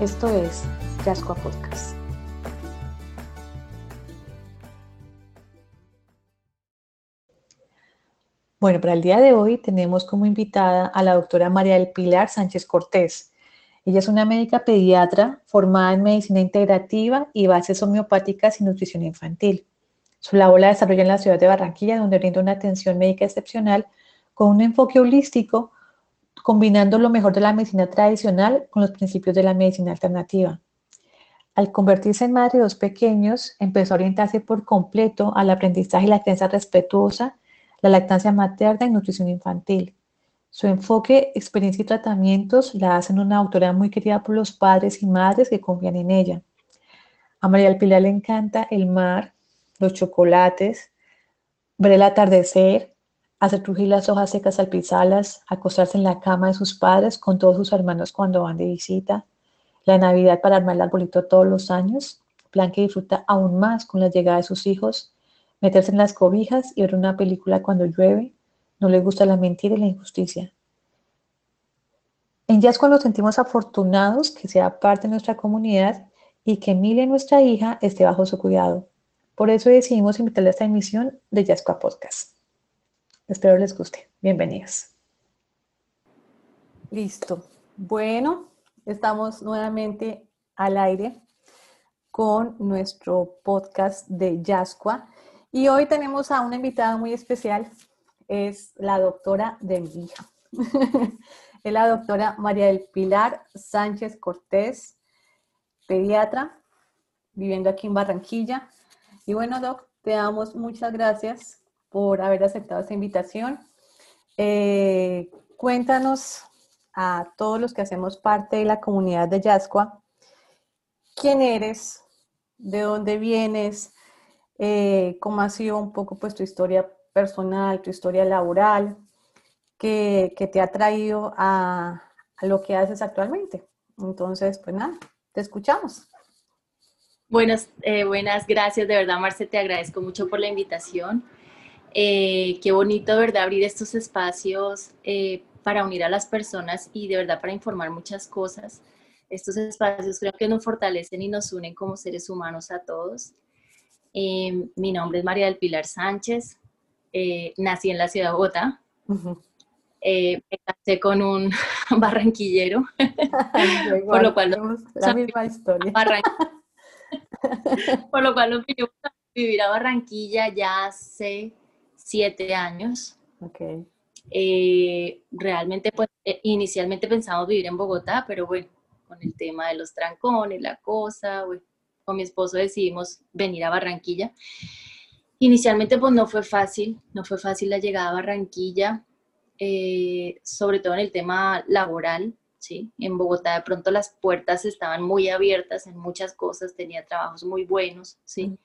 Esto es Yascoa Podcast. Bueno, para el día de hoy tenemos como invitada a la doctora María del Pilar Sánchez Cortés. Ella es una médica pediatra formada en medicina integrativa y bases homeopáticas y nutrición infantil. Su labor la desarrolla en la ciudad de Barranquilla, donde brinda una atención médica excepcional con un enfoque holístico combinando lo mejor de la medicina tradicional con los principios de la medicina alternativa. Al convertirse en madre de dos pequeños, empezó a orientarse por completo al aprendizaje y la crianza respetuosa, la lactancia materna y nutrición infantil. Su enfoque, experiencia y tratamientos la hacen una autora muy querida por los padres y madres que confían en ella. A María del Pilar le encanta el mar, los chocolates, ver el atardecer, hacer crujir las hojas secas al pisarlas, acostarse en la cama de sus padres con todos sus hermanos cuando van de visita, la Navidad para armar el arbolito todos los años, plan que disfruta aún más con la llegada de sus hijos, meterse en las cobijas y ver una película cuando llueve, no le gusta la mentira y la injusticia. En Jazz cuando sentimos afortunados que sea parte de nuestra comunidad y que Emilia, nuestra hija, esté bajo su cuidado. Por eso decidimos invitarle a esta emisión de Jazzcoa Podcast. Espero les guste. Bienvenidos. Listo. Bueno, estamos nuevamente al aire con nuestro podcast de Yascua. Y hoy tenemos a una invitada muy especial, es la doctora de mi hija. es la doctora María del Pilar Sánchez Cortés, pediatra, viviendo aquí en Barranquilla. Y bueno, doc, te damos muchas gracias por haber aceptado esta invitación. Eh, cuéntanos a todos los que hacemos parte de la comunidad de Yascua, quién eres, de dónde vienes, eh, cómo ha sido un poco pues tu historia personal, tu historia laboral, que, te ha traído a, lo que haces actualmente. Entonces, pues nada, te escuchamos. Buenas, eh, buenas, gracias de verdad, Marce, te agradezco mucho por la invitación. Eh, qué bonito, ¿verdad? Abrir estos espacios eh, para unir a las personas y de verdad para informar muchas cosas. Estos espacios creo que nos fortalecen y nos unen como seres humanos a todos. Eh, mi nombre es María del Pilar Sánchez. nací en la ciudad de Bogotá. me casé con un barranquillero, por lo cual la misma historia. por lo cual vivir a Barranquilla ya hace siete años. Okay. Eh, realmente, pues, eh, inicialmente pensamos vivir en Bogotá, pero bueno, con el tema de los trancones, la cosa, con mi esposo decidimos venir a Barranquilla. Inicialmente, pues, no fue fácil, no fue fácil la llegada a Barranquilla, eh, sobre todo en el tema laboral, ¿sí? En Bogotá de pronto las puertas estaban muy abiertas en muchas cosas, tenía trabajos muy buenos, ¿sí?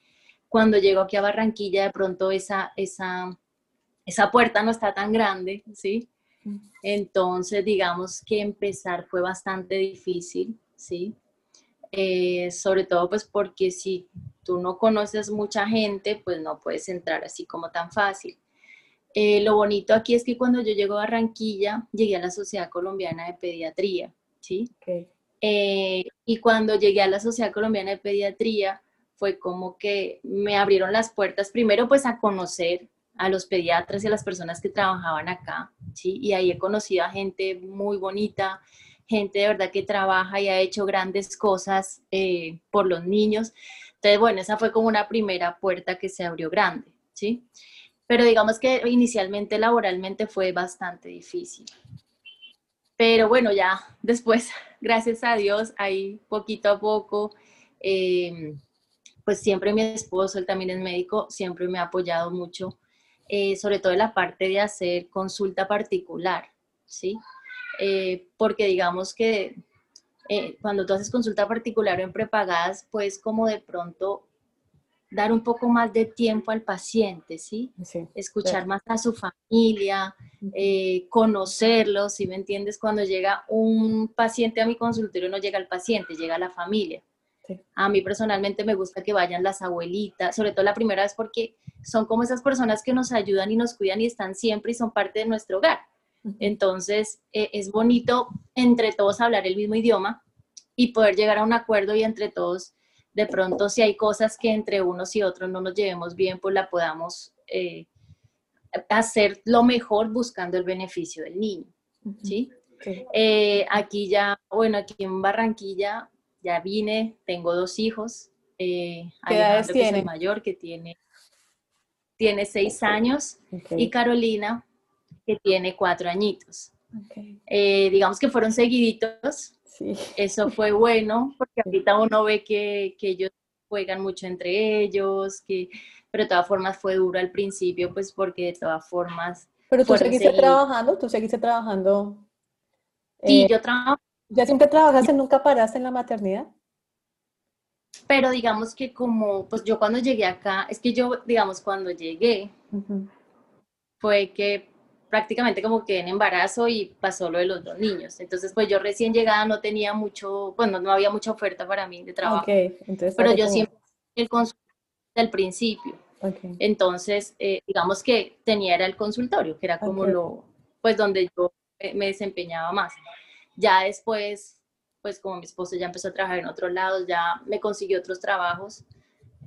Cuando llego aquí a Barranquilla, de pronto esa, esa, esa puerta no está tan grande, ¿sí? Entonces, digamos que empezar fue bastante difícil, ¿sí? Eh, sobre todo pues porque si tú no conoces mucha gente, pues no puedes entrar así como tan fácil. Eh, lo bonito aquí es que cuando yo llego a Barranquilla, llegué a la Sociedad Colombiana de Pediatría, ¿sí? Eh, y cuando llegué a la Sociedad Colombiana de Pediatría, fue como que me abrieron las puertas primero pues a conocer a los pediatras y a las personas que trabajaban acá, ¿sí? Y ahí he conocido a gente muy bonita, gente de verdad que trabaja y ha hecho grandes cosas eh, por los niños. Entonces, bueno, esa fue como una primera puerta que se abrió grande, ¿sí? Pero digamos que inicialmente laboralmente fue bastante difícil. Pero bueno, ya después, gracias a Dios, ahí poquito a poco, eh, pues siempre mi esposo, él también es médico, siempre me ha apoyado mucho, eh, sobre todo en la parte de hacer consulta particular, ¿sí? Eh, porque digamos que eh, cuando tú haces consulta particular o en prepagadas, pues como de pronto dar un poco más de tiempo al paciente, ¿sí? Escuchar más a su familia, eh, conocerlos, ¿sí me entiendes? Cuando llega un paciente a mi consultorio no llega el paciente, llega la familia. A mí personalmente me gusta que vayan las abuelitas, sobre todo la primera vez porque son como esas personas que nos ayudan y nos cuidan y están siempre y son parte de nuestro hogar. Entonces, eh, es bonito entre todos hablar el mismo idioma y poder llegar a un acuerdo y entre todos, de pronto, si hay cosas que entre unos y otros no nos llevemos bien, pues la podamos eh, hacer lo mejor buscando el beneficio del niño. ¿sí? Eh, aquí ya, bueno, aquí en Barranquilla ya vine, tengo dos hijos. ¿Qué edades tiene? mayor, que tiene, tiene seis años, y Carolina, que tiene cuatro añitos. Eh, digamos que fueron seguiditos. Eso fue bueno, porque ahorita uno ve que, que, ellos juegan mucho entre ellos, que, pero de todas formas fue duro al principio, pues porque de todas formas... Pero tú seguiste trabajando, tú seguiste trabajando. Sí, eh, yo trabajo. ¿Ya siempre trabajaste, nunca paraste en la maternidad? Pero digamos que como, pues yo cuando llegué acá, es que yo, digamos, cuando llegué, fue que prácticamente como que en embarazo y pasó lo de los dos niños. Entonces, pues yo recién llegada no tenía mucho, bueno, no había mucha oferta para mí de trabajo. Entonces, pero yo siempre el consultorio del principio. Entonces, eh, digamos que tenía era el consultorio, que era como lo, pues donde yo me desempeñaba más. Ya después, pues como mi esposo ya empezó a trabajar en otros lados, ya me consiguió otros trabajos.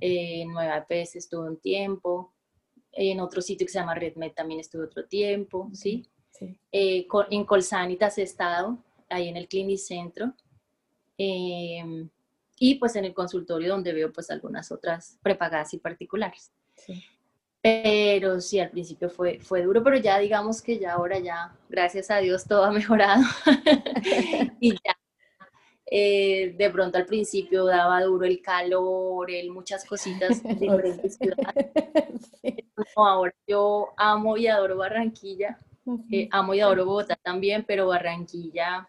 Eh, en Nueva EPS estuve un tiempo, en otro sitio que se llama RedMed también estuve otro tiempo, ¿sí? Eh, en Colsanitas he estado, ahí en el Clinicentro. Eh, y pues en el consultorio donde veo pues algunas otras prepagadas y particulares. Pero sí, al principio fue, fue duro, pero ya digamos que ya ahora ya, gracias a Dios, todo ha mejorado. y ya eh, de pronto al principio daba duro el calor, el, muchas cositas de diferentes ciudades. ahora yo amo y adoro Barranquilla, eh, amo y adoro Bogotá también, pero Barranquilla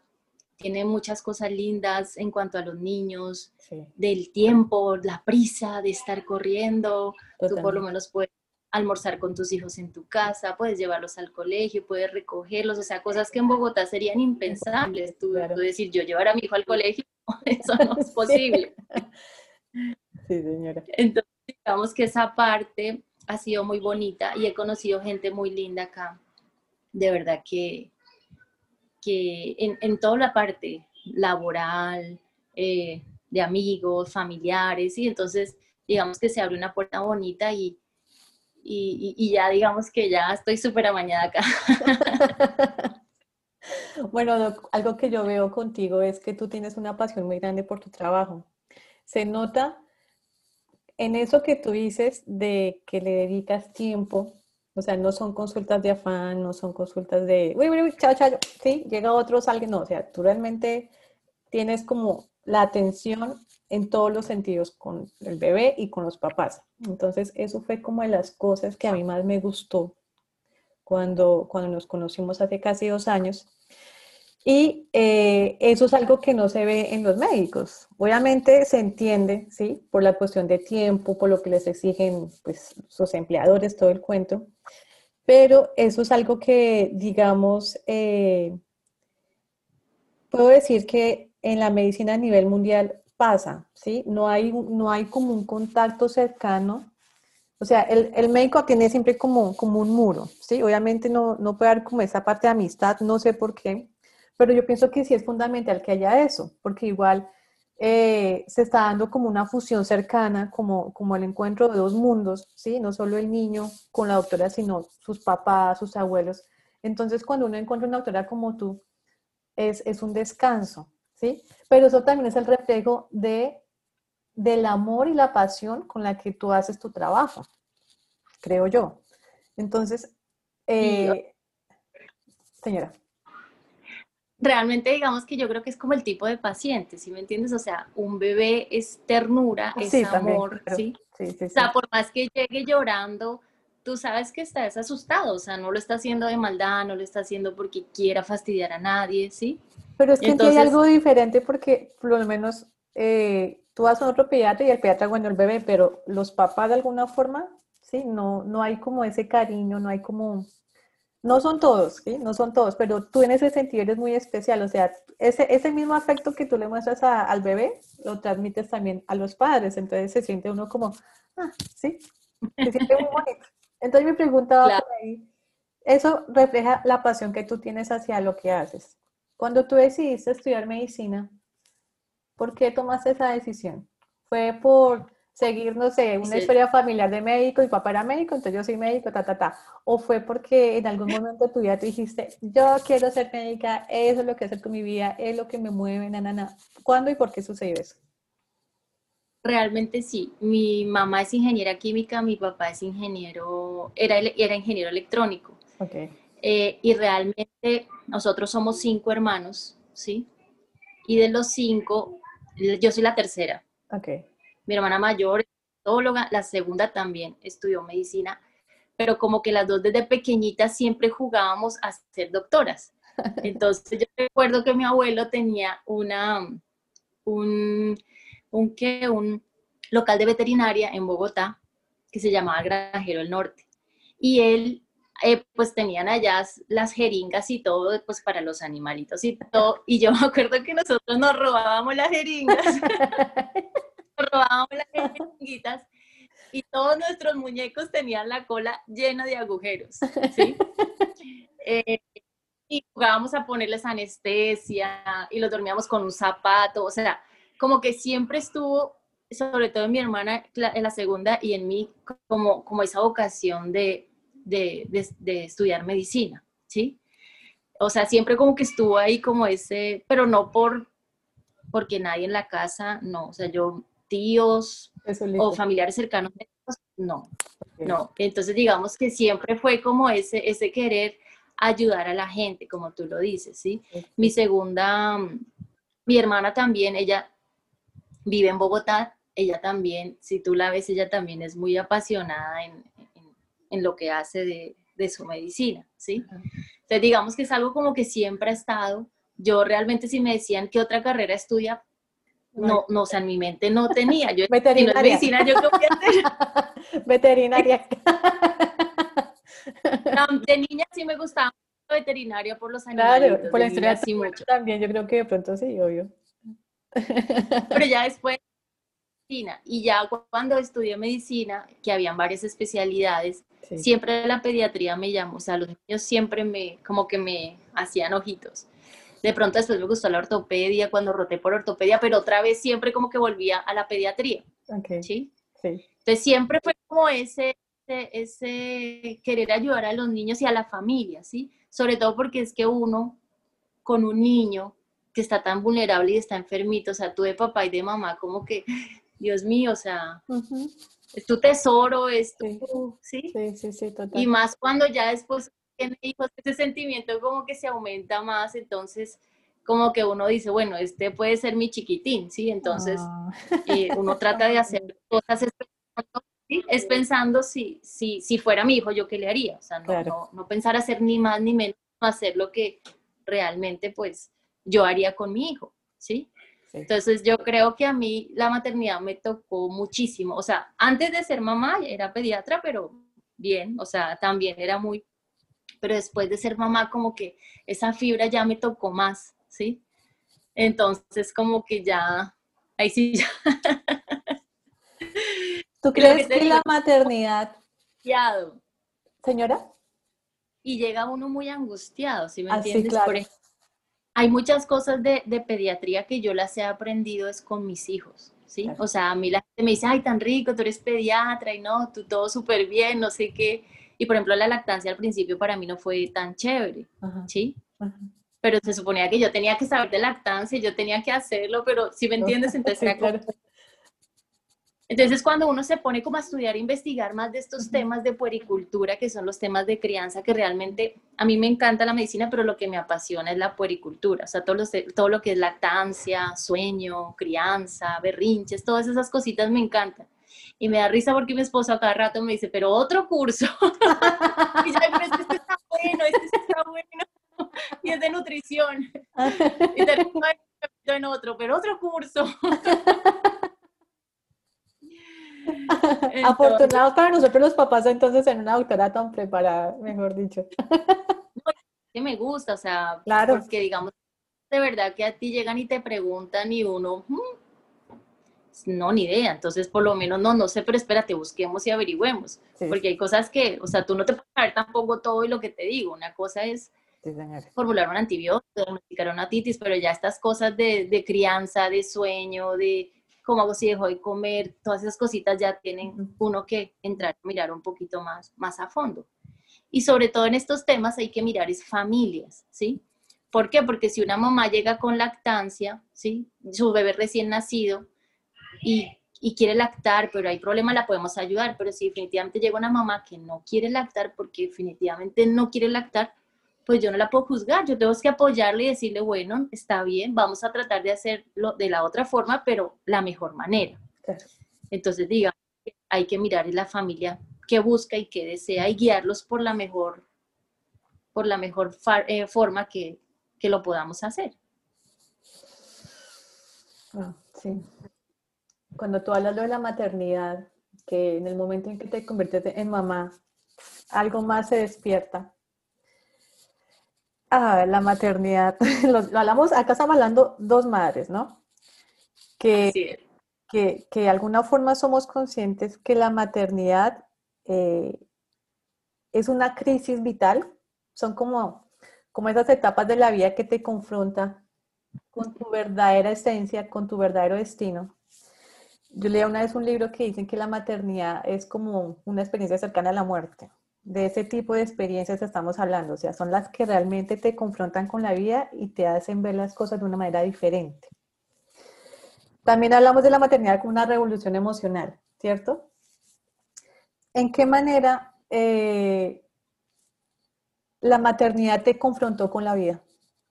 tiene muchas cosas lindas en cuanto a los niños, del tiempo, la prisa de estar corriendo, tú por lo menos puedes almorzar con tus hijos en tu casa, puedes llevarlos al colegio, puedes recogerlos, o sea, cosas que en Bogotá serían impensables. Tú, decir, yo llevar a mi hijo al colegio, eso no es posible. Sí, señora. Entonces, digamos que esa parte ha sido muy bonita y he conocido gente muy linda acá. De verdad que, que en, toda la parte laboral, eh, de amigos, familiares, y entonces digamos que se abre una puerta bonita y, y, ya digamos que ya estoy súper amañada acá. bueno, algo que yo veo contigo es que tú tienes una pasión muy grande por tu trabajo. Se nota en eso que tú dices de que le dedicas tiempo, o sea, no son consultas de afán, no son consultas de, uy, uy, uy, chao, chao, sí, llega otro, salga, no, o sea, tú realmente tienes como la atención en todos los sentidos con el bebé y con los papás. Entonces, eso fue como de las cosas que a mí más me gustó cuando, cuando nos conocimos hace casi dos años. Y eh, eso es algo que no se ve en los médicos. Obviamente se entiende, ¿sí? Por la cuestión de tiempo, por lo que les exigen pues, sus empleadores, todo el cuento. Pero eso es algo que, digamos, eh, puedo decir que en la medicina a nivel mundial pasa, ¿sí? No hay, no hay como un contacto cercano. O sea, el, el médico tiene siempre como, como un muro, ¿sí? Obviamente no, no puede haber como esa parte de amistad, no sé por qué, pero yo pienso que sí es fundamental que haya eso, porque igual eh, se está dando como una fusión cercana, como, como el encuentro de dos mundos, ¿sí? No solo el niño con la doctora, sino sus papás, sus abuelos. Entonces, cuando uno encuentra una doctora como tú, es, es un descanso, ¿sí? Pero eso también es el reflejo de, del amor y la pasión con la que tú haces tu trabajo, creo yo. Entonces, eh, señora. Realmente digamos que yo creo que es como el tipo de paciente, ¿sí me entiendes? O sea, un bebé es ternura, es amor, ¿sí? Sí, ¿sí? O sea, por más que llegue llorando, tú sabes que está asustado, o sea, no lo está haciendo de maldad, no lo está haciendo porque quiera fastidiar a nadie, ¿sí? Pero es que hay algo diferente porque por lo menos eh, tú vas a otro pediatra y el pediatra, bueno, el bebé, pero los papás de alguna forma, sí, no, no hay como ese cariño, no hay como no son todos, ¿sí? No son todos, pero tú en ese sentido eres muy especial, o sea, ese, ese mismo afecto que tú le muestras al bebé, lo transmites también a los padres, entonces se siente uno como, ah, sí, se siente muy bonito. Entonces mi pregunta va por ahí, eso refleja la pasión que tú tienes hacia lo que haces. Cuando tú decidiste estudiar medicina, ¿por qué tomaste esa decisión? ¿Fue por seguir, no sé, una historia familiar de médico, mi papá era médico, entonces yo soy médico, ta, ta, ta. O fue porque en algún momento de tu vida tú dijiste, yo quiero ser médica, eso es lo que hacer con mi vida, es lo que me mueve, na, na, na. ¿Cuándo y por qué sucedió eso? Realmente sí. Mi mamá es ingeniera química, mi papá es ingeniero, era, era ingeniero electrónico. Okay. Eh, y realmente nosotros somos cinco hermanos, ¿sí? Y de los cinco, yo soy la tercera. Okay mi hermana mayor, odóloga, la segunda también estudió medicina, pero como que las dos desde pequeñitas siempre jugábamos a ser doctoras. Entonces yo recuerdo que mi abuelo tenía una, un, un, ¿qué? un local de veterinaria en Bogotá que se llamaba Granjero del Norte. Y él, eh, pues tenían allá las jeringas y todo, pues para los animalitos y todo. Y yo me acuerdo que nosotros nos robábamos las jeringas. robábamos las jeringuitas y todos nuestros muñecos tenían la cola llena de agujeros, ¿sí? Eh, y jugábamos a ponerles anestesia y los dormíamos con un zapato, o sea, como que siempre estuvo, sobre todo en mi hermana, en la segunda y en mí, como, como esa vocación de, de, de estudiar medicina, ¿sí? O sea, siempre como que estuvo ahí como ese, pero no por, porque nadie en la casa, no, o sea, yo tíos o familiares cercanos, no, no. Entonces digamos que siempre fue como ese, ese querer ayudar a la gente, como tú lo dices, ¿sí? Mi segunda, mi hermana también, ella vive en Bogotá, ella también, si tú la ves, ella también es muy apasionada en, en, lo que hace de, de, su medicina, ¿sí? Entonces digamos que es algo como que siempre ha estado. Yo realmente si me decían qué otra carrera estudia, no, no, o sea, en mi mente no tenía. Yo, Veterinaria. medicina, ¿yo qué voy a hacer? Veterinaria. de niña sí me gustaba veterinaria por los animales. Claro, por la historia sí mucho. también, yo creo que de pronto sí, obvio. Pero ya después, medicina, y ya cuando estudié medicina, que habían varias especialidades, siempre la pediatría me llamó, o sea, los niños siempre me, como que me hacían ojitos. De pronto después me gustó la ortopedia cuando roté por ortopedia, pero otra vez siempre como que volvía a la pediatría. Okay. ¿sí? Entonces siempre fue como ese, ese, querer ayudar a los niños y a la familia, ¿sí? Sobre todo porque es que uno con un niño que está tan vulnerable y está enfermito, o sea, tú de papá y de mamá, como que, Dios mío, o sea, es tu tesoro, es tu, ¿sí? Sí, sí, sí, total. Y más cuando ya después tiene hijos, ese sentimiento como que se aumenta más, entonces como que uno dice, bueno, este puede ser mi chiquitín, ¿sí? Entonces ah. eh, uno trata de hacer cosas es pensando si, si, si fuera mi hijo, yo qué le haría, o sea, no, no, pensar hacer ni más ni menos, hacer lo que realmente pues yo haría con mi hijo, ¿sí? Entonces yo creo que a mí la maternidad me tocó muchísimo, o sea, antes de ser mamá era pediatra, pero bien, o sea, también era muy pero después de ser mamá como que esa fibra ya me tocó más, ¿sí? Entonces como que ya, ahí sí ya. ¿Tú crees que, la maternidad... Señora. Y llega uno muy angustiado, ¿sí me ah, entiendes? claro. Hay muchas cosas de, de, pediatría que yo las he aprendido es con mis hijos, ¿sí? O sea, a mí la gente me dice, ay, tan rico, tú eres pediatra y no, tú todo súper bien, no sé qué. Y por ejemplo, la lactancia al principio para mí no fue tan chévere, ¿sí? Pero se suponía que yo tenía que saber de lactancia, yo tenía que hacerlo, pero si me entiendes, entonces Entonces, cuando uno se pone como a estudiar e investigar más de estos temas de puericultura, que son los temas de crianza, que realmente a mí me encanta la medicina, pero lo que me apasiona es la puericultura, o sea, todo lo, todo lo que es lactancia, sueño, crianza, berrinches, todas esas cositas me encantan. Y me da risa porque mi esposo a cada rato me dice, pero otro curso. y yo, pero este está bueno, este está bueno. y es de nutrición. y termino en otro, pero otro curso. Afortunados para nosotros los papás entonces en una doctora tan preparada, mejor dicho. que me gusta, o sea, claro. porque digamos, de verdad que a ti llegan y te preguntan y uno, hmm, no, ni idea, entonces por lo menos no, no sé, pero espérate, busquemos y averigüemos, porque hay cosas que, o sea, tú no te puedes saber tampoco todo y lo que te digo, una cosa es formular un antibiótico, diagnosticar una titis, pero ya estas cosas de, de crianza, de sueño, de cómo hago si dejo de comer, todas esas cositas ya tienen uno que entrar a mirar un poquito más, más a fondo. Y sobre todo en estos temas hay que mirar es familias, ¿sí? ¿Por qué? Porque si una mamá llega con lactancia, ¿sí? Su bebé recién nacido y, y quiere lactar, pero hay problema, la podemos ayudar. Pero si definitivamente llega una mamá que no quiere lactar porque definitivamente no quiere lactar, pues yo no la puedo juzgar, yo tengo que apoyarle y decirle, bueno, está bien, vamos a tratar de hacerlo de la otra forma, pero la mejor manera. Entonces, diga, hay que mirar en la familia qué busca y qué desea y guiarlos por la mejor, por la mejor eh, forma que, que, lo podamos hacer. Ah, sí. Cuando tú hablas de la maternidad, que en el momento en que te conviertes en mamá, algo más se despierta Ah, la maternidad. Lo, hablamos, acá estamos hablando dos madres, ¿no? Que, que, que, de alguna forma somos conscientes que la maternidad eh, es una crisis vital. Son como, como esas etapas de la vida que te confrontan con tu verdadera esencia, con tu verdadero destino. Yo leí una vez un libro que dicen que la maternidad es como una experiencia cercana a la muerte de ese tipo de experiencias estamos hablando, o sea, son las que realmente te confrontan con la vida y te hacen ver las cosas de una manera diferente. También hablamos de la maternidad como una revolución emocional, ¿cierto? ¿En qué manera eh, la maternidad te confrontó con la vida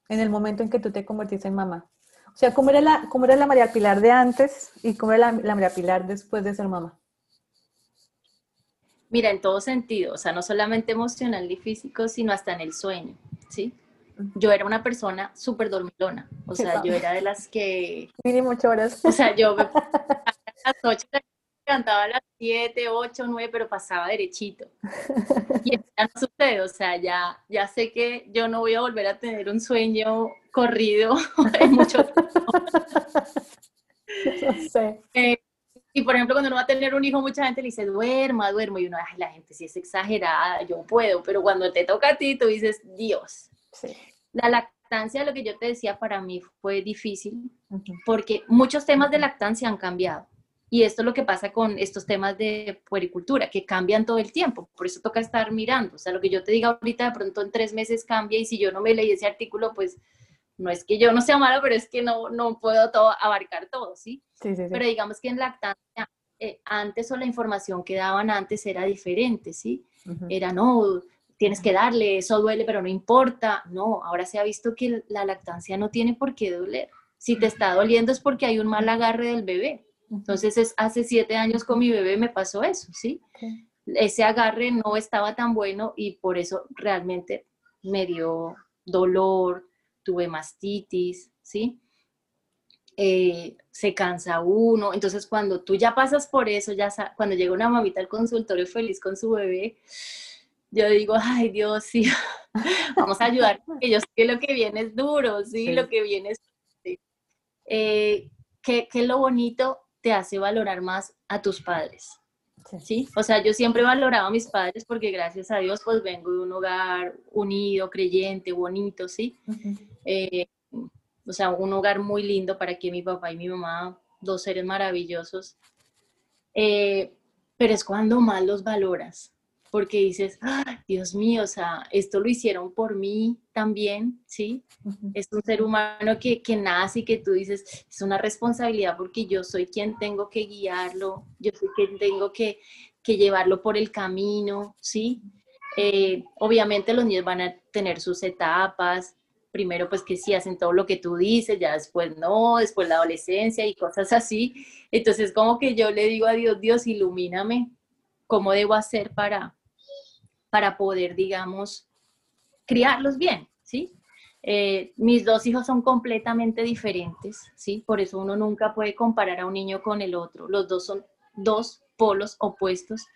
en el momento en que tú te convertiste en mamá? O sea, ¿cómo era la, cómo era la María Pilar de antes y cómo era la, la María Pilar después de ser mamá? Mira, en todo sentido, o sea, no solamente emocional y físico, sino hasta en el sueño, ¿sí? Yo era una persona súper dormilona, o sea, yo era de las que... Mínimo ocho horas. O sea, yo me a las ocho, cantaba a las siete, ocho, nueve, pero pasaba derechito. Y ya no sucede, o sea, ya, ya sé que yo no voy a volver a tener un sueño corrido en mucho tiempo. No sé. Eh, y por ejemplo, cuando uno va a tener un hijo, mucha gente le dice, duerma, duermo. Y uno, ay, la gente sí es exagerada, yo puedo. Pero cuando te toca a ti, tú dices, Dios. La lactancia, lo que yo te decía, para mí fue difícil, porque muchos temas de lactancia han cambiado. Y esto es lo que pasa con estos temas de puericultura, que cambian todo el tiempo. Por eso toca estar mirando. O sea, lo que yo te diga ahorita, de pronto en tres meses cambia. Y si yo no me leí ese artículo, pues no es que yo no sea malo, pero es que no, no puedo todo, abarcar todo, ¿sí? Sí, sí, Pero digamos que en lactancia, eh, antes o la información que daban antes era diferente, ¿sí? Era, no, tienes que darle, eso duele, pero no importa. No, ahora se ha visto que la lactancia no tiene por qué doler. Si te está doliendo es porque hay un mal agarre del bebé. Entonces, es, hace siete años con mi bebé me pasó eso, ¿sí? Ese agarre no estaba tan bueno y por eso realmente me dio dolor, tuve mastitis, ¿sí? Eh, se cansa uno. Entonces, cuando tú ya pasas por eso, ya cuando llega una mamita al consultorio feliz con su bebé, yo digo, ay Dios, sí, vamos a ayudar, porque yo sé que lo que viene es duro, sí, lo que viene es... Eh, ¿qué, ¿Qué es lo bonito? Te hace valorar más a tus padres. ¿Sí? O sea, yo siempre he valorado a mis padres porque gracias a Dios pues vengo de un hogar unido, creyente, bonito, ¿sí? Eh, o sea, un hogar muy lindo para que mi papá y mi mamá, dos seres maravillosos. Eh, pero es cuando más los valoras, porque dices, Dios mío, o sea, esto lo hicieron por mí también, ¿sí? Es un ser humano que, que nace y que tú dices, es una responsabilidad porque yo soy quien tengo que guiarlo, yo soy quien tengo que, que llevarlo por el camino, ¿sí? Eh, obviamente los niños van a tener sus etapas, primero pues que sí hacen todo lo que tú dices, ya después no, después la adolescencia y cosas así. Entonces como que yo le digo a Dios, Dios, ilumíname, ¿cómo debo hacer para, para poder, digamos, criarlos bien, ¿sí? Eh, mis dos hijos son completamente diferentes, ¿sí? Por eso uno nunca puede comparar a un niño con el otro. Los dos son dos polos opuestos.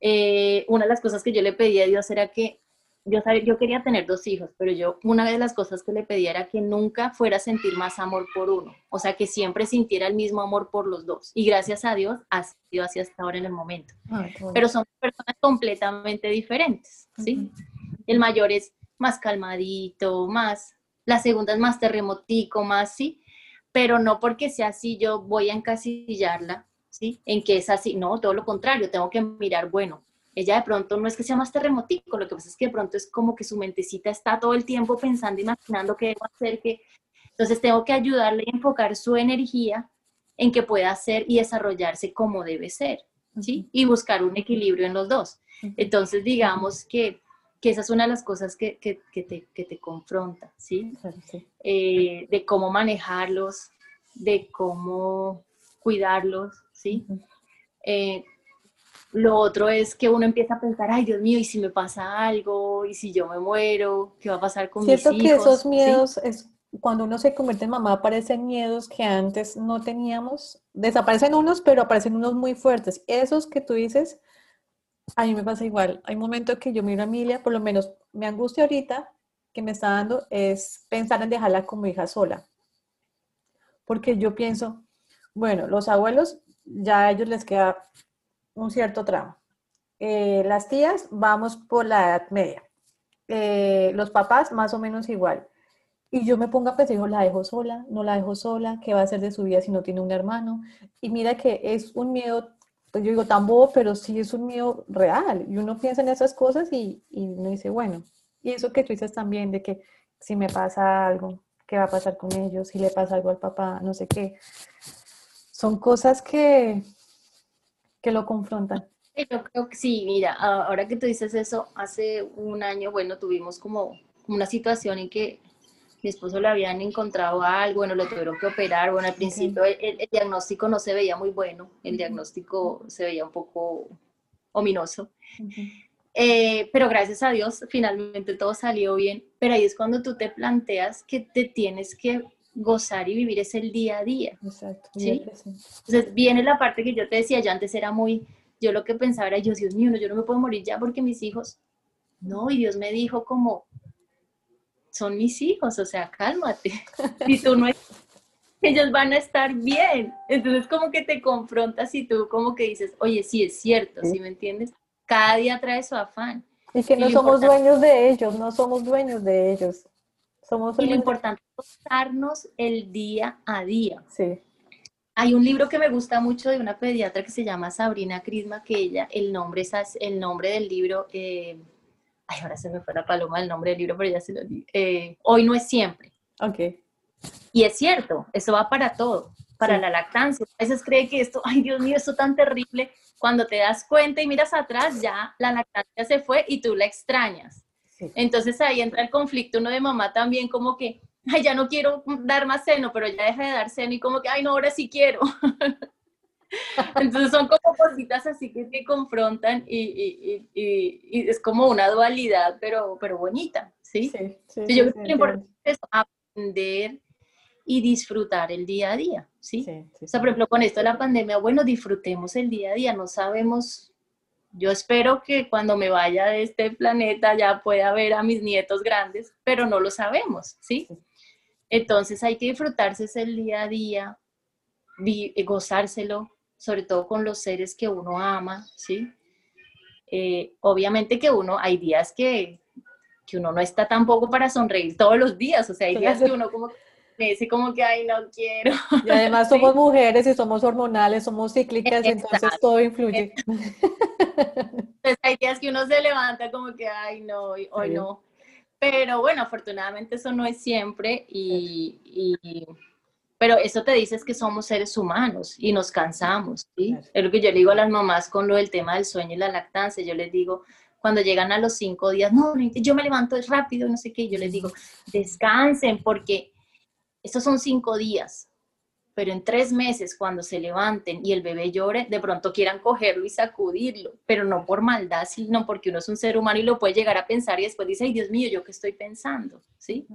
Eh, una de las cosas que yo le pedí a Dios era que yo, sabía, yo quería tener dos hijos, pero yo una de las cosas que le pedía era que nunca fuera a sentir más amor por uno, o sea, que siempre sintiera el mismo amor por los dos. Y gracias a Dios ha sido así hasta ahora en el momento. Pero son personas completamente diferentes, ¿sí? El mayor es más calmadito, más, la segunda es más terremotico, más, ¿sí? Pero no porque sea así yo voy a encasillarla, ¿sí? En que es así, no, todo lo contrario, tengo que mirar, bueno, ella de pronto no es que sea más terremotico, lo que pasa es que de pronto es como que su mentecita está todo el tiempo pensando, imaginando qué debo hacer, que entonces tengo que ayudarle a enfocar su energía en que pueda hacer y desarrollarse como debe ser, ¿sí? Y buscar un equilibrio en los dos. Entonces, digamos que, que esa es una de las cosas que, que, que te, que te confronta, ¿sí? Eh, de cómo manejarlos, de cómo cuidarlos, ¿sí? Lo otro es que uno empieza a pensar, ay Dios mío, ¿y si me pasa algo? ¿Y si yo me muero? ¿Qué va a pasar con mis hijos? Cierto que esos miedos, es, cuando uno se convierte en mamá, aparecen miedos que antes no teníamos. Desaparecen unos, pero aparecen unos muy fuertes. Esos que tú dices, a mí me pasa igual. Hay momentos que yo miro a Emilia, por lo menos me angustia ahorita que me está dando es pensar en dejarla como hija sola. Porque yo pienso, bueno, los abuelos ya a ellos les queda un cierto tramo. Eh, las tías, vamos por la edad media. Eh, los papás, más o menos igual. Y yo me pongo a pensar, la dejo sola, no la dejo sola, ¿qué va a hacer de su vida si no tiene un hermano? Y mira que es un miedo, pues yo digo tan bobo, pero sí es un miedo real. Y uno piensa en esas cosas y, y uno dice, bueno, y eso que tú dices también de que si me pasa algo, ¿qué va a pasar con ellos? Si le pasa algo al papá, no sé qué. Son cosas que, que lo confrontan. Yo creo que sí, mira, ahora que tú dices eso, hace un año, bueno, tuvimos como una situación en que mi esposo le habían encontrado algo, bueno, lo tuvieron que operar, bueno, al principio el, diagnóstico no se veía muy bueno, el diagnóstico se veía un poco ominoso, eh, pero gracias a Dios finalmente todo salió bien, pero ahí es cuando tú te planteas que te tienes que gozar y vivir es el día a día. Exacto. ¿sí? Entonces viene la parte que yo te decía, yo antes era muy, yo lo que pensaba era, yo, Dios mío, no, yo no me puedo morir ya porque mis hijos, no, y Dios me dijo como, son mis hijos, o sea, cálmate, si tú no ellos van a estar bien. Entonces como que te confrontas y tú como que dices, oye, sí es cierto, ¿sí, me entiendes? Cada día trae su afán. Y que no somos dueños de ellos, no somos dueños de ellos. Somos y lo importante es gozarnos el día a día. Sí. Hay un libro que me gusta mucho de una pediatra que se llama Sabrina Crisma, que ella, el nombre, es, el nombre del libro, eh, ay, ahora se me fue la paloma el nombre del libro, pero ya se lo di. Eh, Hoy no es siempre. Ok. Y es cierto, eso va para todo, para la lactancia. A veces cree que esto, ay Dios mío, esto tan terrible. Cuando te das cuenta y miras atrás, ya la lactancia se fue y tú la extrañas. Entonces ahí entra el conflicto uno de mamá también como que, ay, ya no quiero dar más seno, pero ya deja de dar seno y como que, ay, no, ahora sí quiero. Entonces son como cositas así que te confrontan y, es como una dualidad, pero, pero bonita, ¿sí? sí, sí yo creo que lo importante es aprender y disfrutar el día a día, ¿sí? O sea, por ejemplo, con esto de la pandemia, bueno, disfrutemos el día a día, no sabemos yo espero que cuando me vaya de este planeta ya pueda ver a mis nietos grandes, pero no lo sabemos, ¿sí? Entonces hay que disfrutarse el día a día, eh, gozárselo, sobre todo con los seres que uno ama, ¿sí? Eh, obviamente que uno, hay días que, que uno no está tampoco para sonreír todos los días, o sea, hay días que uno como me dice como que, ay, no quiero. Y además somos mujeres y somos hormonales, somos cíclicas, entonces todo influye. Entonces hay días que uno se levanta como que, ay, no, hoy, no. Pero bueno, afortunadamente eso no es siempre y, pero eso te dice es que somos seres humanos y nos cansamos, ¿sí? Es lo que yo le digo a las mamás con lo del tema del sueño y la lactancia, yo les digo, cuando llegan a los cinco días, no, yo me levanto rápido, no sé qué, yo les digo, descansen porque estos son cinco días, pero en tres meses cuando se levanten y el bebé llore, de pronto quieran cogerlo y sacudirlo, pero no por maldad, sino porque uno es un ser humano y lo puede llegar a pensar y después dice, ay Dios mío, ¿yo qué estoy pensando? ¿Sí?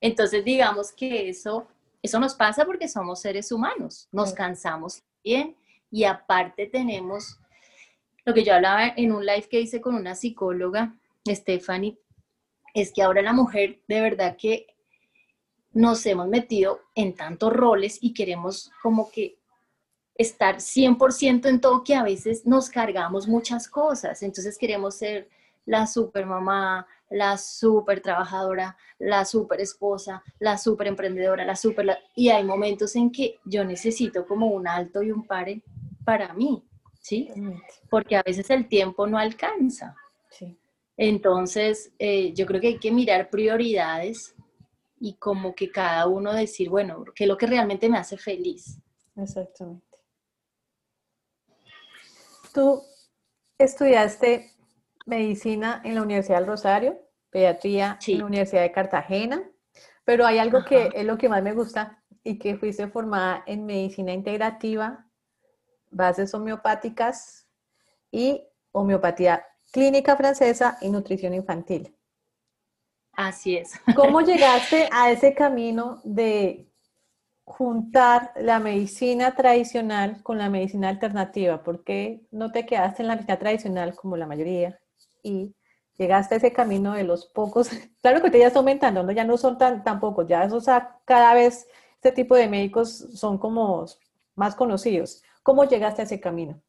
Entonces, digamos que eso, eso nos pasa porque somos seres humanos, nos cansamos bien y aparte tenemos lo que yo hablaba en un live que hice con una psicóloga, Stephanie, es que ahora la mujer de verdad que nos hemos metido en tantos roles y queremos como que estar 100% en todo que a veces nos cargamos muchas cosas. Entonces queremos ser la super mamá, la super trabajadora, la super esposa, la super emprendedora, la super... Y hay momentos en que yo necesito como un alto y un pare para mí, ¿sí? Porque a veces el tiempo no alcanza. Entonces, eh, yo creo que hay que mirar prioridades y como que cada uno decir, bueno, ¿qué es lo que realmente me hace feliz? Exactamente. Tú estudiaste medicina en la Universidad del Rosario, pediatría en la Universidad de Cartagena, pero hay algo que es lo que más me gusta y que fuiste formada en medicina integrativa, bases homeopáticas y homeopatía clínica francesa y nutrición infantil. Así es. ¿Cómo llegaste a ese camino de juntar la medicina tradicional con la medicina alternativa? ¿Por qué no te quedaste en la medicina tradicional como la mayoría y llegaste a ese camino de los pocos? Claro que te ya está aumentando, ¿no? ya no son tan, tan pocos, ya esos, cada vez este tipo de médicos son como más conocidos. ¿Cómo llegaste a ese camino?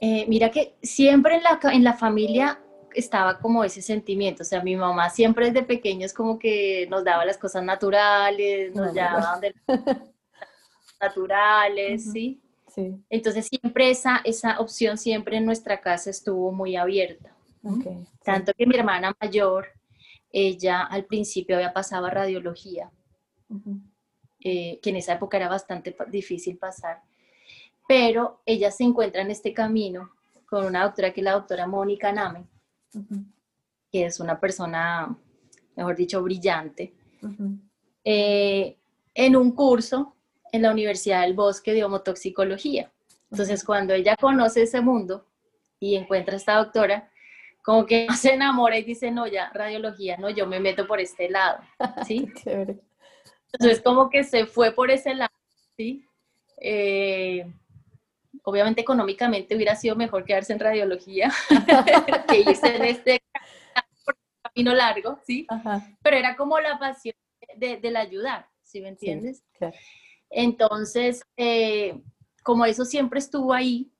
Eh, mira que siempre en la, en la familia estaba como ese sentimiento, o sea, mi mamá siempre desde pequeños como que nos daba las cosas naturales, nos llamaban de naturales, ¿sí? ¿sí? Entonces siempre esa, esa opción siempre en nuestra casa estuvo muy abierta. Tanto que mi hermana mayor, ella al principio había pasado a radiología, eh, que en esa época era bastante difícil pasar, pero ella se encuentra en este camino con una doctora que es la doctora Mónica Name, que es una persona, mejor dicho, brillante, eh, en un curso en la Universidad del Bosque de Homotoxicología. Entonces, cuando ella conoce ese mundo y encuentra a esta doctora, como que se enamora y dice, no, ya, radiología, no, yo me meto por este lado, ¿sí? Entonces, como que se fue por ese lado, ¿sí? Eh, obviamente económicamente hubiera sido mejor quedarse en radiología que irse en este camino largo, ¿sí? Pero era como la pasión de, del ayudar, ¿sí me entiendes? Entonces, eh, como eso siempre estuvo ahí,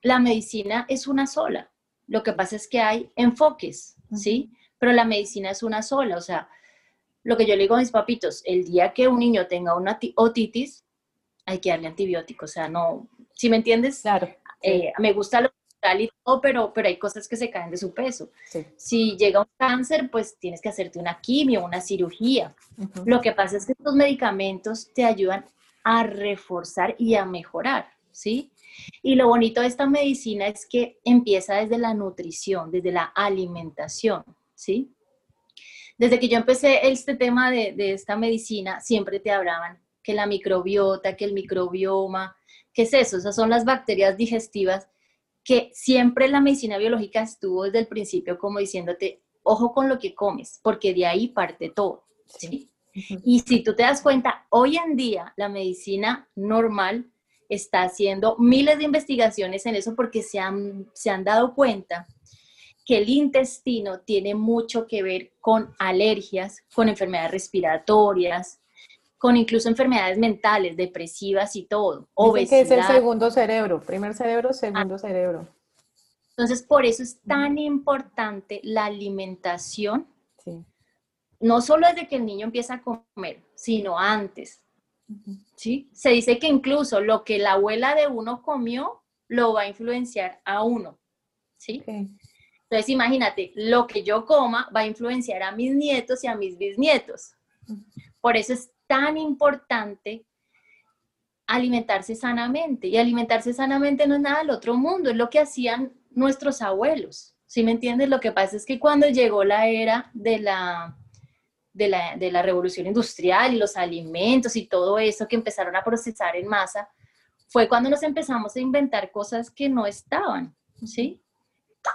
la medicina es una sola. Lo que pasa es que hay enfoques, ¿sí? Pero la medicina es una sola, o sea, lo que yo le digo a mis papitos, el día que un niño tenga una otitis, hay que darle antibióticos, o sea, no, ¿sí me entiendes? Claro. Eh, me gusta lo y todo, pero, pero hay cosas que se caen de su peso. Si llega un cáncer, pues tienes que hacerte una quimio, una cirugía. Lo que pasa es que estos medicamentos te ayudan a reforzar y a mejorar, ¿sí? Y lo bonito de esta medicina es que empieza desde la nutrición, desde la alimentación, ¿sí? Desde que yo empecé este tema de, de esta medicina, siempre te hablaban que la microbiota, que el microbioma, ¿qué es eso? Esas son las bacterias digestivas que siempre la medicina biológica estuvo desde el principio como diciéndote, ojo con lo que comes, porque de ahí parte todo. ¿sí? Y si tú te das cuenta, hoy en día la medicina normal está haciendo miles de investigaciones en eso porque se han, se han dado cuenta que el intestino tiene mucho que ver con alergias, con enfermedades respiratorias, con incluso enfermedades mentales, depresivas y todo. Obesidad. que es el segundo cerebro, primer cerebro, segundo ah. cerebro. Entonces, por eso es tan importante la alimentación, sí. no solo desde que el niño empieza a comer, sino antes. ¿sí? Se dice que incluso lo que la abuela de uno comió lo va a influenciar a uno. ¿sí? Entonces, imagínate, lo que yo coma va a influenciar a mis nietos y a mis bisnietos. Por eso es tan importante alimentarse sanamente. Y alimentarse sanamente no es nada del otro mundo, es lo que hacían nuestros abuelos. ¿Sí me entiendes? Lo que pasa es que cuando llegó la era de la, de la, de la revolución industrial y los alimentos y todo eso que empezaron a procesar en masa, fue cuando nos empezamos a inventar cosas que no estaban, ¿sí?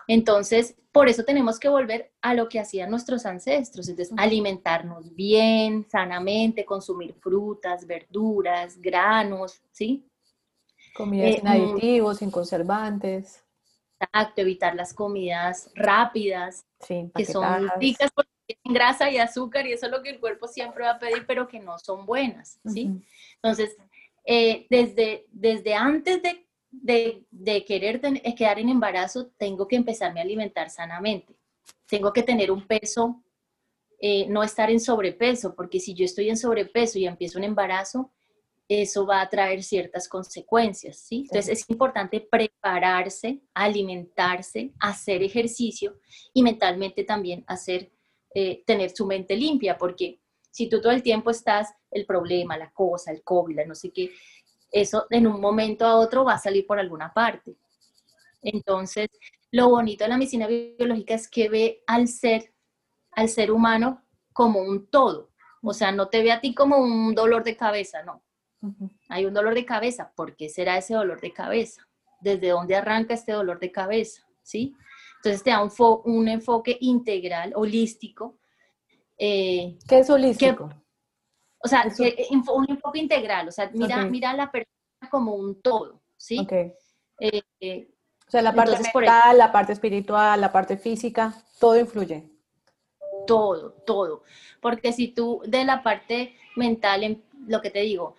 Entonces, por eso tenemos que volver a lo que hacían nuestros ancestros, entonces alimentarnos bien, sanamente, consumir frutas, verduras, granos, ¿sí? Comidas sin eh, mm. aditivos, sin conservantes. Exacto, evitar las comidas rápidas, que son ricas porque tienen grasa y azúcar y eso es lo que el cuerpo siempre va a pedir, pero que no son buenas, ¿sí? Entonces, eh, desde, desde antes de de, querer eh, quedar en embarazo, tengo que empezarme a alimentar sanamente. Tengo que tener un peso, eh, no estar en sobrepeso, porque si yo estoy en sobrepeso y empiezo un embarazo, eso va a traer ciertas consecuencias, ¿sí? Entonces es importante prepararse, alimentarse, hacer ejercicio y mentalmente también hacer, eh, tener su mente limpia, porque si tú todo el tiempo estás, el problema, la cosa, el COVID, no sé qué, eso en un momento a otro va a salir por alguna parte. Entonces, lo bonito de la medicina biológica es que ve al ser, al ser humano como un todo. O sea, no te ve a ti como un dolor de cabeza, no. Hay un dolor de cabeza. ¿Por qué será ese dolor de cabeza? ¿Desde dónde arranca este dolor de cabeza? ¿Sí? Entonces te da un, un enfoque integral, holístico. Eh, ¿Qué es holístico? O sea, eh, un enfoque integral, o sea, mira, mira a la persona como un todo, ¿sí? Okay. Eh, eh, o sea, la parte mental, la parte espiritual, la parte física, todo influye. Todo, todo. Porque si tú de la parte mental, lo que te digo,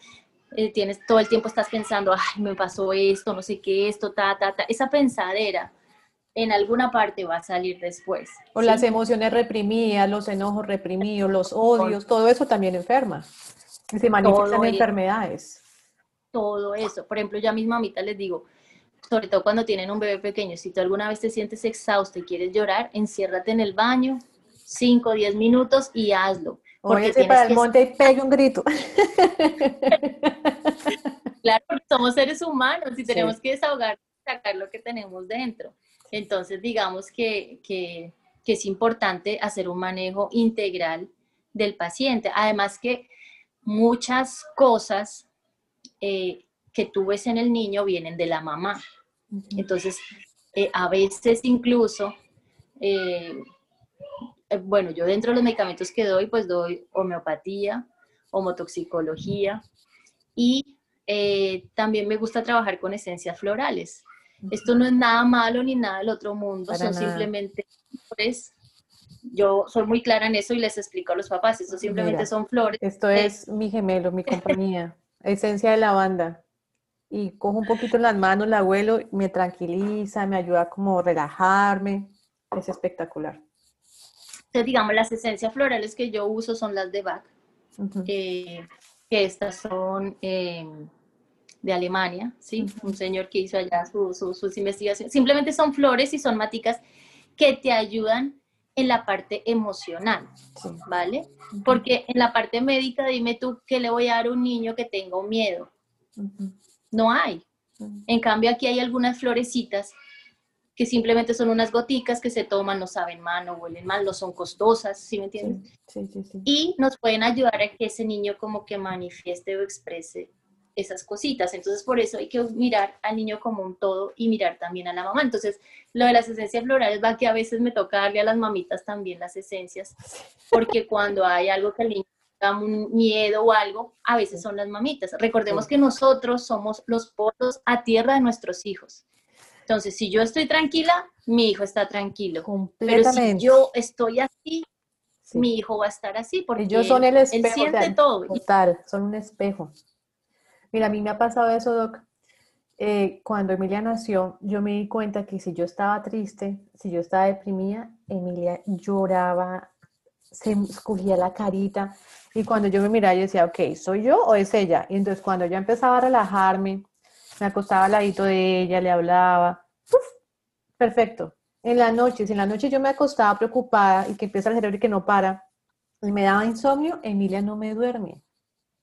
tienes todo el tiempo estás pensando, ay, me pasó esto, no sé qué, esto, ta, ta, ta, esa pensadera en alguna parte va a salir después. O las emociones reprimidas, los enojos reprimidos, los odios, todo eso también enferma. Y se manifiestan enfermedades. Todo eso. Por ejemplo, yo a mis mamitas les digo, sobre todo cuando tienen un bebé pequeño, si tú alguna vez te sientes exhausto y quieres llorar, enciérrate en el baño, 5 o 10 minutos y hazlo. Porque para el monte y pegue un grito. claro, porque somos seres humanos y tenemos que desahogar, sacar lo que tenemos dentro. Entonces, digamos que, es importante hacer un manejo integral del paciente. Además que muchas cosas eh, que tú ves en el niño vienen de la mamá. Entonces, eh, a veces incluso, eh, bueno, yo dentro de los medicamentos que doy, pues doy homeopatía, homotoxicología y también me gusta trabajar con esencias florales. Esto no es nada malo ni nada del otro mundo, son simplemente flores. Yo soy muy clara en eso y les explico a los papás, esto simplemente son flores. Esto es mi gemelo, mi compañía, esencia de lavanda. Y cojo un poquito en las manos, la abuelo, me tranquiliza, me ayuda como a relajarme. Es espectacular. Entonces, digamos, las esencias florales que yo uso son las de Bach, que estas son... Eh, de Alemania, ¿sí? Un señor que hizo allá sus investigaciones. Simplemente son flores y son maticas que te ayudan en la parte emocional, ¿vale? Porque en la parte médica, dime tú, ¿qué le voy a dar a un niño que tenga un miedo? No hay. En cambio, aquí hay algunas florecitas que simplemente son unas goticas que se toman, no saben mal, no huelen mal, no son costosas, ¿sí me entiendes? Sí, sí, sí, y nos pueden ayudar a que ese niño como que manifieste o exprese esas cositas. Entonces, por eso hay que mirar al niño como un todo y mirar también a la mamá. Entonces, lo de las esencias florales va que a veces me toca darle a las mamitas también las esencias, porque cuando hay algo que al niño da un miedo o algo, a veces son las mamitas. Recordemos que nosotros somos los polos a tierra de nuestros hijos. Entonces, si yo estoy tranquila, mi hijo está tranquilo. Pero si yo estoy así, mi hijo va a estar así, porque Ellos son el espejo, él siente todo. Total, son un espejo. Mira, a mí me ha pasado eso, Doc. Eh, cuando Emilia nació, yo me di cuenta que si yo estaba triste, si yo estaba deprimida, Emilia lloraba, se escogía la carita. Y cuando yo me miraba, yo decía, ok, ¿soy yo o es ella? Y entonces cuando ya empezaba a relajarme, me acostaba al ladito de ella, le hablaba, ¡puf! perfecto. En la noche, si en la noche yo me acostaba preocupada y que empieza el cerebro y que no para, y me daba insomnio, Emilia no me duerme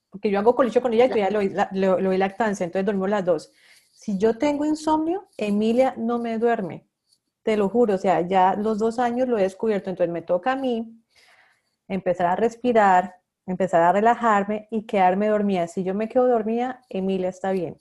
porque yo hago colicho con ella y todavía lo, doy lactancia, entonces dormimos las dos. Si yo tengo insomnio, Emilia no me duerme, te lo juro, o sea, ya los dos años lo he descubierto, entonces me toca a mí empezar a respirar, empezar a relajarme y quedarme dormida. Si yo me quedo dormida, Emilia está bien.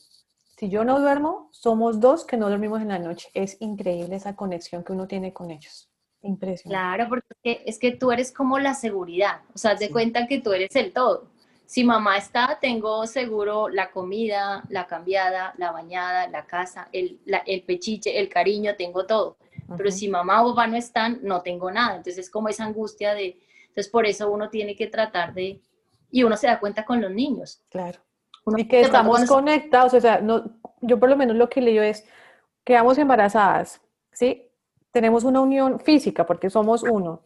Si yo no duermo, somos dos que no dormimos en la noche. Es increíble esa conexión que uno tiene con ellos. Impresionante. Claro, porque es que tú eres como la seguridad. O sea, de cuenta que tú eres el todo. Si mamá está, tengo seguro la comida, la cambiada, la bañada, la casa, el, el pechiche, el cariño, tengo todo. Pero si mamá o papá no están, no tengo nada. Entonces es como esa angustia de... Entonces por eso uno tiene que tratar de... Y uno se da cuenta con los niños. Claro. y que estamos conectados, o sea, no, yo por lo menos lo que leo es, quedamos embarazadas, ¿sí? Tenemos una unión física porque somos uno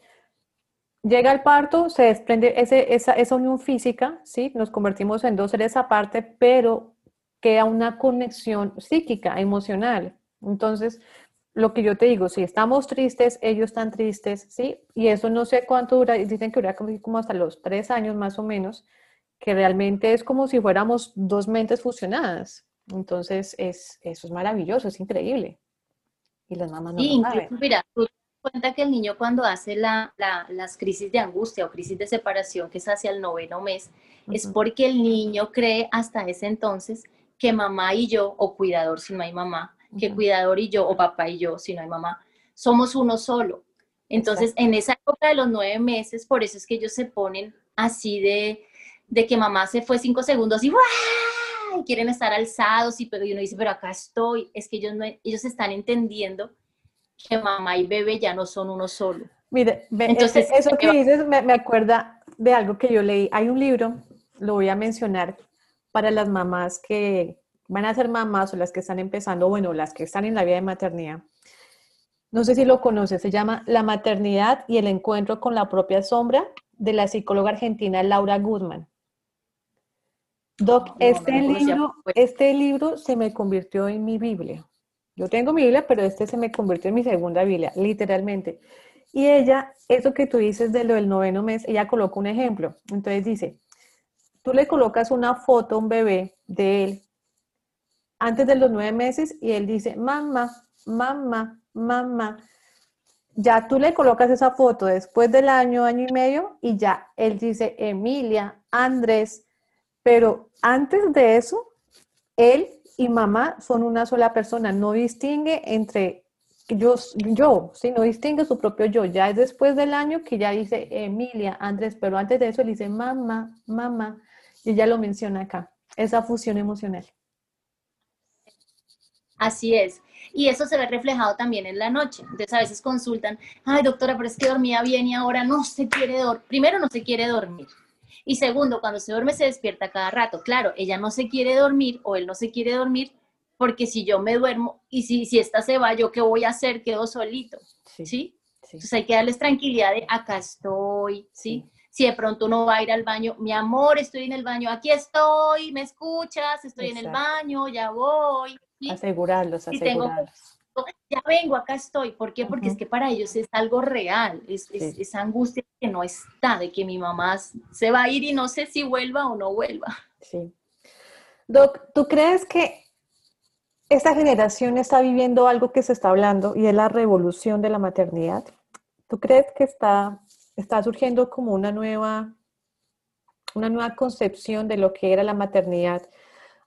llega el parto, se desprende ese, esa, esa, unión física, ¿sí? Nos convertimos en dos seres aparte, pero queda una conexión psíquica, emocional. Entonces, lo que yo te digo, si estamos tristes, ellos están tristes, ¿sí? Y eso no sé cuánto dura, dicen que dura como, hasta los tres años más o menos, que realmente es como si fuéramos dos mentes fusionadas. Entonces, es, eso es maravilloso, es increíble. Y las mamás no lo saben. Mira, cuenta que el niño cuando hace la, las crisis de angustia o crisis de separación, que es hacia el noveno mes, es porque el niño cree hasta ese entonces que mamá y yo, o cuidador si no hay mamá, que cuidador y yo, o papá y yo si no hay mamá, somos uno solo. Entonces, en esa época de los nueve meses, por eso es que ellos se ponen así de, de que mamá se fue cinco segundos y Y quieren estar alzados y, pero uno dice, pero acá estoy. Es que ellos, no, ellos están entendiendo que mamá y bebé ya no son uno solo. Mire, Entonces, eso que dices me, me, acuerda de algo que yo leí. Hay un libro, lo voy a mencionar, para las mamás que van a ser mamás o las que están empezando, bueno, las que están en la vida de maternidad. No sé si lo conoces, se llama La maternidad y el encuentro con la propia sombra de la psicóloga argentina Laura Goodman. Doc, este, libro, este libro se me convirtió en mi Biblia. Yo tengo mi Biblia, pero este se me convirtió en mi segunda Biblia, literalmente. Y ella, eso que tú dices de lo del noveno mes, ella coloca un ejemplo. Entonces dice, tú le colocas una foto a un bebé de él antes de los nueve meses y él dice, mamá, mamá, mamá. Ya tú le colocas esa foto después del año, año y medio y ya él dice Emilia, Andrés, pero antes de eso, él y mamá son una sola persona, no distingue entre yo, yo, ¿sí? no distingue su propio yo. Ya es después del año que ya dice Emilia, Andrés, pero antes de eso él dice mamá, mamá, y ella lo menciona acá, esa fusión emocional. Así es. Y eso se ve reflejado también en la noche. Entonces a veces consultan, ay doctora, pero es que dormía bien y ahora no se quiere dormir. Primero no se quiere dormir. Y segundo, cuando se duerme se despierta cada rato. Claro, ella no se quiere dormir o él no se quiere dormir porque si yo me duermo y si, si esta se va, ¿yo qué voy a hacer? Quedo solito, ¿sí? Entonces hay que darles tranquilidad de acá estoy, ¿sí? Si de pronto uno va a ir al baño, mi amor, estoy en el baño, aquí estoy, me escuchas, estoy en el baño, ya voy. ¿sí? Asegurarlos, asegurarlos ya vengo, acá estoy. ¿Por qué? Porque es que para ellos es algo real, es, esa angustia que no está, de que mi mamá se va a ir y no sé si vuelva o no vuelva. Sí. Doc, ¿tú crees que esta generación está viviendo algo que se está hablando y es la revolución de la maternidad? ¿Tú crees que está, está surgiendo como una nueva, una nueva concepción de lo que era la maternidad?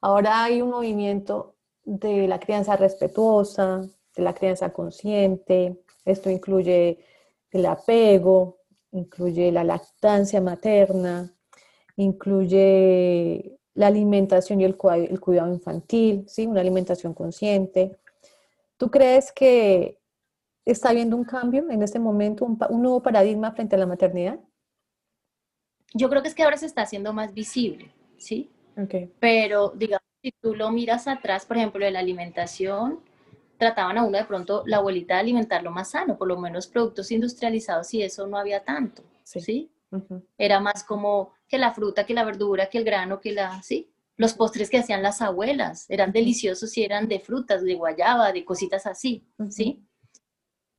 Ahora hay un movimiento de la crianza respetuosa, de la crianza consciente. Esto incluye el apego, incluye la lactancia materna, incluye la alimentación y el, cuidado infantil, ¿sí? una alimentación consciente. ¿Tú crees que está habiendo un cambio en este momento, un, nuevo paradigma frente a la maternidad? Yo creo que es que ahora se está haciendo más visible, ¿sí? Okay. Pero digamos, si tú lo miras atrás, por ejemplo, de la alimentación, trataban a uno de pronto la abuelita de alimentarlo más sano, por lo menos productos industrializados y eso no había tanto, ¿sí? Era más como que la fruta, que la verdura, que el grano, que la, ¿sí? Los postres que hacían las abuelas eran deliciosos y eran de frutas, de guayaba, de cositas así, ¿sí?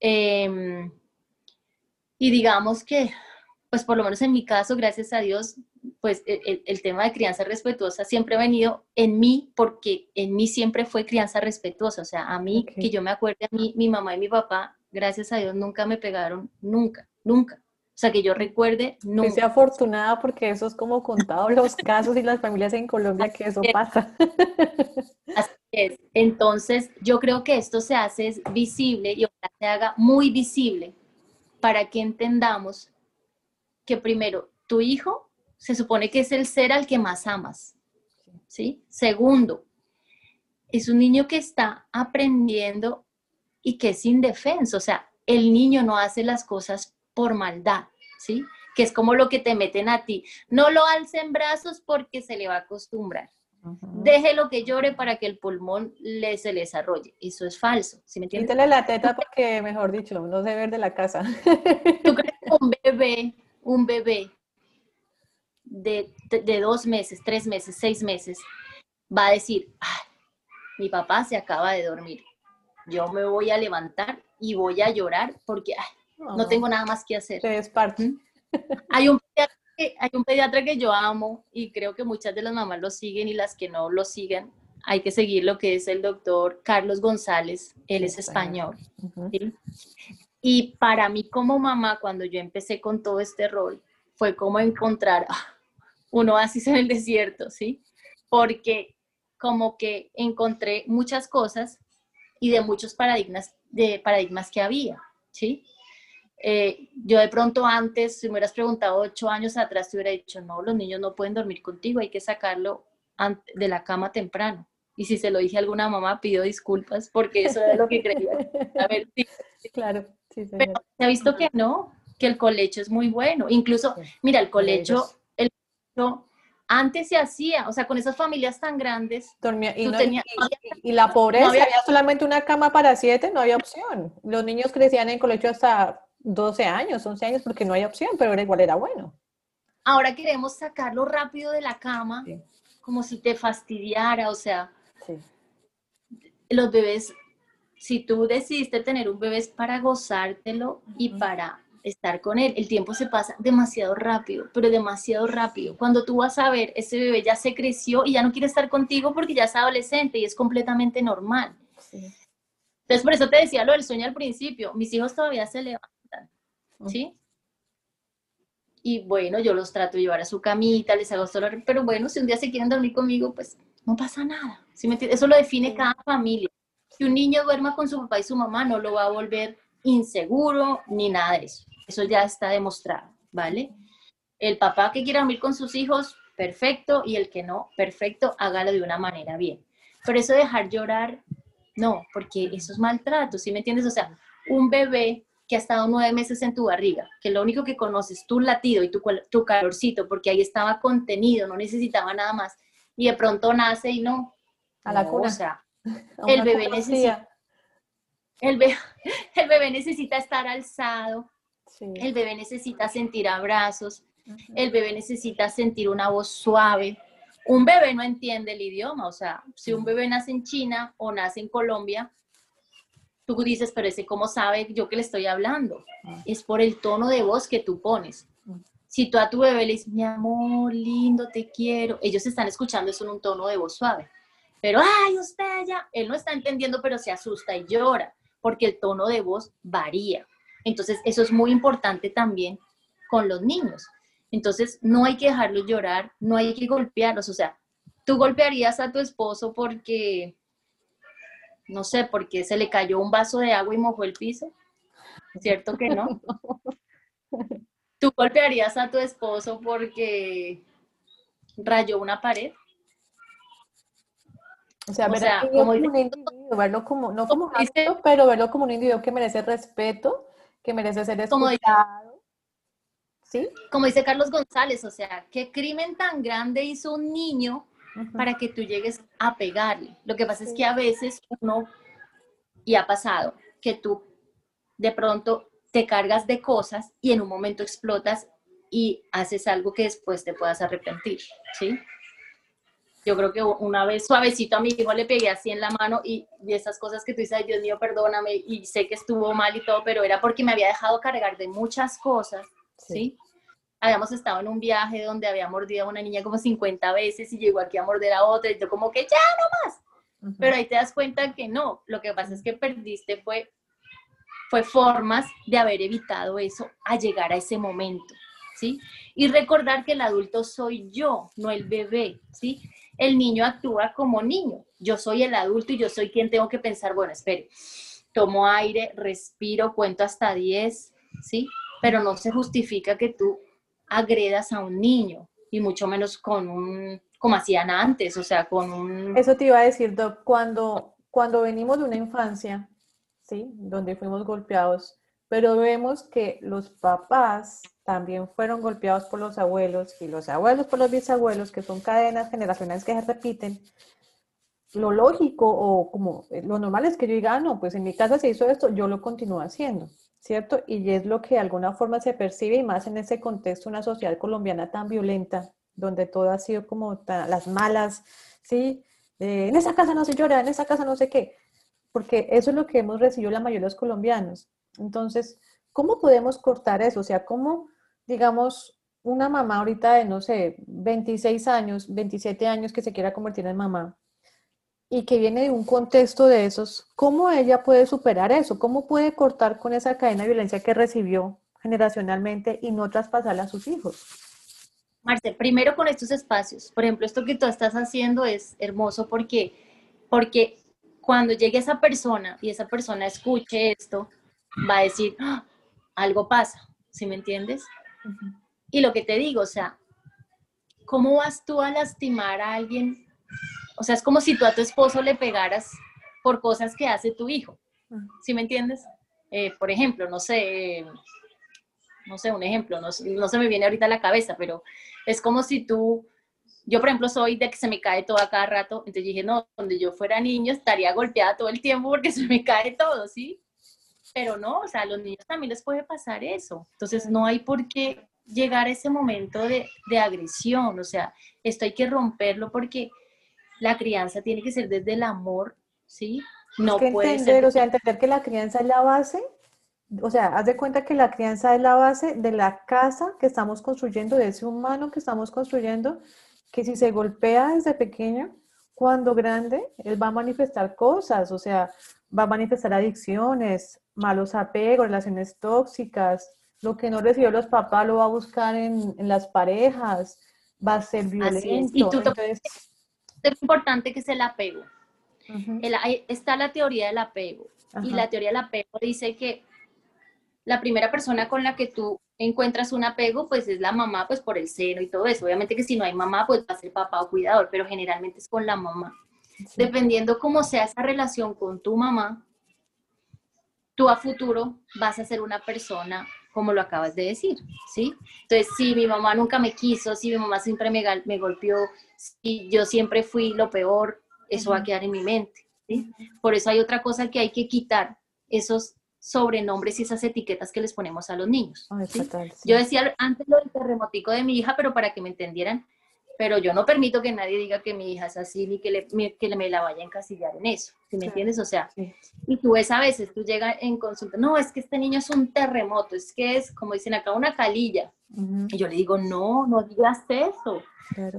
Em, y digamos que, pues por lo menos en mi caso, gracias a Dios, pues e, el, tema de crianza respetuosa siempre ha venido en mí porque en mí siempre fue crianza respetuosa. O sea, a mí, que yo me acuerde, a mí, mi mamá y mi papá, gracias a Dios, nunca me pegaron, nunca, nunca. O sea, que yo recuerde, no. Que sea afortunada porque eso es como contado los casos y las familias en Colombia que eso pasa. es. Entonces, yo creo que esto se hace visible y se haga muy visible para que entendamos que primero, tu hijo se supone que es el ser al que más amas. ¿Sí? Segundo, es un niño que está aprendiendo y que es indefenso. O sea, el niño no hace las cosas por maldad, ¿sí? Que es como lo que te meten a ti. No lo alce en brazos porque se le va a acostumbrar. Déjelo que llore para que el pulmón le, se le desarrolle. Eso es falso. ¿sí me entiendes? Quítale la teta porque, mejor dicho, no se ver de la casa. ¿Tú crees que un bebé, un bebé de, de, dos meses, tres meses, seis meses, va a decir, mi papá se acaba de dormir. Yo me voy a levantar y voy a llorar porque no tengo nada más que hacer. Hay un hay un pediatra que yo amo y creo que muchas de las mamás lo siguen y las que no lo siguen, hay que seguir lo que es el doctor Carlos González, él es español. Y para mí como mamá, cuando yo empecé con todo este rol, fue como encontrar ah, un oasis en el desierto, ¿sí? Porque como que encontré muchas cosas y de muchos paradigmas, de paradigmas que había, ¿sí? Eh, yo de pronto antes, si me hubieras preguntado ocho años atrás, te hubiera dicho, no, los niños no pueden dormir contigo, hay que sacarlo de la cama temprano. Y si se lo dije a alguna mamá, pido disculpas porque eso era lo que creía. A ver, sí. Claro, sí, Pero se ha visto que no, que el colecho es muy bueno. Incluso, mira, el colecho, el antes se hacía, o sea, con esas familias tan grandes. Dormía, y, y, la pobreza, había, había solamente una cama para siete, no había opción. Los niños crecían en colegio hasta 12 años, 11 años, porque no hay opción, pero era igual era bueno. Ahora queremos sacarlo rápido de la cama, como si te fastidiara, o sea, los bebés, si tú decidiste tener un bebé es para gozártelo y para estar con él. El tiempo se pasa demasiado rápido, pero demasiado rápido. Cuando tú vas a ver, ese bebé ya se creció y ya no quiere estar contigo porque ya es adolescente y es completamente normal. Entonces, por eso te decía lo del sueño al principio. Mis hijos todavía se levantan ¿sí? Y bueno, yo los trato de llevar a su camita, les hago solo, pero bueno, si un día se quieren dormir conmigo, pues no pasa nada. ¿sí me Eso lo define cada familia. Si un niño duerma con su papá y su mamá, no lo va a volver inseguro ni nada de eso. Eso ya está demostrado, ¿vale? El papá que quiera dormir con sus hijos, perfecto, y el que no, perfecto, hágalo de una manera bien. Pero eso de dejar llorar, no, porque eso es maltrato, ¿sí me entiendes? O sea, un bebé que ha estado nueve meses en tu barriga, que lo único que conoces tu latido y tu, tu calorcito, porque ahí estaba contenido, no necesitaba nada más, y de pronto nace y no. A la cuna. O sea, el bebé necesita. El, el bebé necesita estar alzado, el bebé necesita sentir abrazos, el bebé necesita sentir una voz suave. Un bebé no entiende el idioma, o sea, si un bebé nace en China o nace en Colombia, tú dices, pero ese cómo sabe yo que le estoy hablando. Ah. Es por el tono de voz que tú pones. Mm. Si tú a tu bebé le dices, mi amor, lindo, te quiero, ellos están escuchando eso en un tono de voz suave. Pero, ay, usted ya, él no está entendiendo, pero se asusta y llora, porque el tono de voz varía. Entonces, eso es muy importante también con los niños. Entonces, no hay que dejarlos llorar, no hay que golpearlos. O sea, tú golpearías a tu esposo porque no sé, porque se le cayó un vaso de agua y mojó el piso. ¿Cierto que no? ¿Tú golpearías a tu esposo porque rayó una pared? O sea, como, un individuo, verlo como, no como, pero verlo como un individuo que merece respeto, que merece ser escuchado. ¿Sí? Como dice Carlos González, o sea, ¿qué crimen tan grande hizo un niño para que tú llegues a pegarle. Lo que pasa es que a veces uno, y ha pasado, que tú de pronto te cargas de cosas y en un momento explotas y haces algo que después te puedas arrepentir, ¿sí? Yo creo que una vez suavecito a mi hijo le pegué así en la mano y, y esas cosas que tú dices, ay Dios mío, perdóname, y sé que estuvo mal y todo, pero era porque me había dejado cargar de muchas cosas, ¿sí? habíamos estado en un viaje donde había mordido a una niña como 50 veces y llegó aquí a morder a otra y yo como que ya no más. Pero ahí te das cuenta que no, lo que pasa es que perdiste fue, fue formas de haber evitado eso a llegar a ese momento, ¿sí? Y recordar que el adulto soy yo, no el bebé, ¿sí? El niño actúa como niño. Yo soy el adulto y yo soy quien tengo que pensar, bueno, espere, tomo aire, respiro, cuento hasta 10, ¿sí? Pero no se justifica que tú agredas a un niño y mucho menos con un, como hacían antes, o sea, con un... Eso te iba a decir, Doc, cuando, cuando venimos de una infancia, ¿sí? Donde fuimos golpeados, pero vemos que los papás también fueron golpeados por los abuelos y los abuelos por los bisabuelos, que son cadenas generacionales que se repiten, lo lógico o como eh, lo normal es que yo diga, ah, no, pues en mi casa se hizo esto, yo lo continúo haciendo, ¿cierto? Y es lo que de alguna forma se percibe y más en ese contexto, una sociedad colombiana tan violenta, donde todo ha sido como las malas, ¿sí? en esa casa no se llora, en esa casa no sé qué, porque eso es lo que hemos recibido la mayoría de los colombianos. Entonces, ¿cómo podemos cortar eso? O sea, ¿cómo, digamos, una mamá ahorita de, no sé, 26 años, 27 años que se quiera convertir en mamá, y que viene de un contexto de esos, ¿cómo ella puede superar eso? ¿Cómo puede cortar con esa cadena de violencia que recibió generacionalmente y no traspasarla a sus hijos? Marce, primero con estos espacios. Por ejemplo, esto que tú estás haciendo es hermoso porque, porque cuando llegue esa persona y esa persona escuche esto, va a decir, ¡Ah! algo pasa, ¿sí me entiendes? Y lo que te digo, o sea, ¿cómo vas tú a lastimar a alguien o sea, es como si tú a tu esposo le pegaras por cosas que hace tu hijo. ¿Sí me entiendes? Eh, por ejemplo, no sé, no sé, un ejemplo, no, no, se me viene ahorita a la cabeza, pero es como si tú, yo por ejemplo soy de que se me cae todo a cada rato, entonces dije, no, donde yo fuera niño estaría golpeada todo el tiempo porque se me cae todo, ¿sí? Pero no, o sea, a los niños también les puede pasar eso, entonces no hay por qué llegar a ese momento de, de agresión, o sea, esto hay que romperlo porque la crianza tiene que ser desde el amor, ¿sí? No puede entender, o sea, entender que la crianza es la base, o sea, haz de cuenta que la crianza es la base de la casa que estamos construyendo, de ese humano que estamos construyendo, que si se golpea desde pequeño, cuando grande, él va a manifestar cosas, o sea, va a manifestar adicciones, malos apegos, relaciones tóxicas, lo que no recibió los papás lo va a buscar en, las parejas, va a ser violento. Y tú Entonces, es importante que es el apego. está la teoría del apego. Y la teoría del apego dice que la primera persona con la que tú encuentras un apego, pues es la mamá, pues por el seno y todo eso. Obviamente que si no hay mamá, pues va a ser papá o cuidador, pero generalmente es con la mamá. Dependiendo cómo sea esa relación con tu mamá, tú a futuro vas a ser una persona como lo acabas de decir, ¿sí? Entonces, si mi mamá nunca me quiso, si mi mamá siempre me, me golpeó, si yo siempre fui lo peor, eso va a quedar en mi mente, ¿sí? Por eso hay otra cosa que hay que quitar, esos sobrenombres y esas etiquetas que les ponemos a los niños. Yo decía antes lo del terremotico de mi hija, pero para que me entendieran, pero yo no permito que nadie diga que mi hija es así ni que, le, que me la vaya a encasillar en eso, ¿sí me entiendes? O sea, y tú ves a veces, tú llegas en consulta, no, es que este niño es un terremoto, es que es, como dicen acá, una calilla. Y yo le digo, no, no digas eso,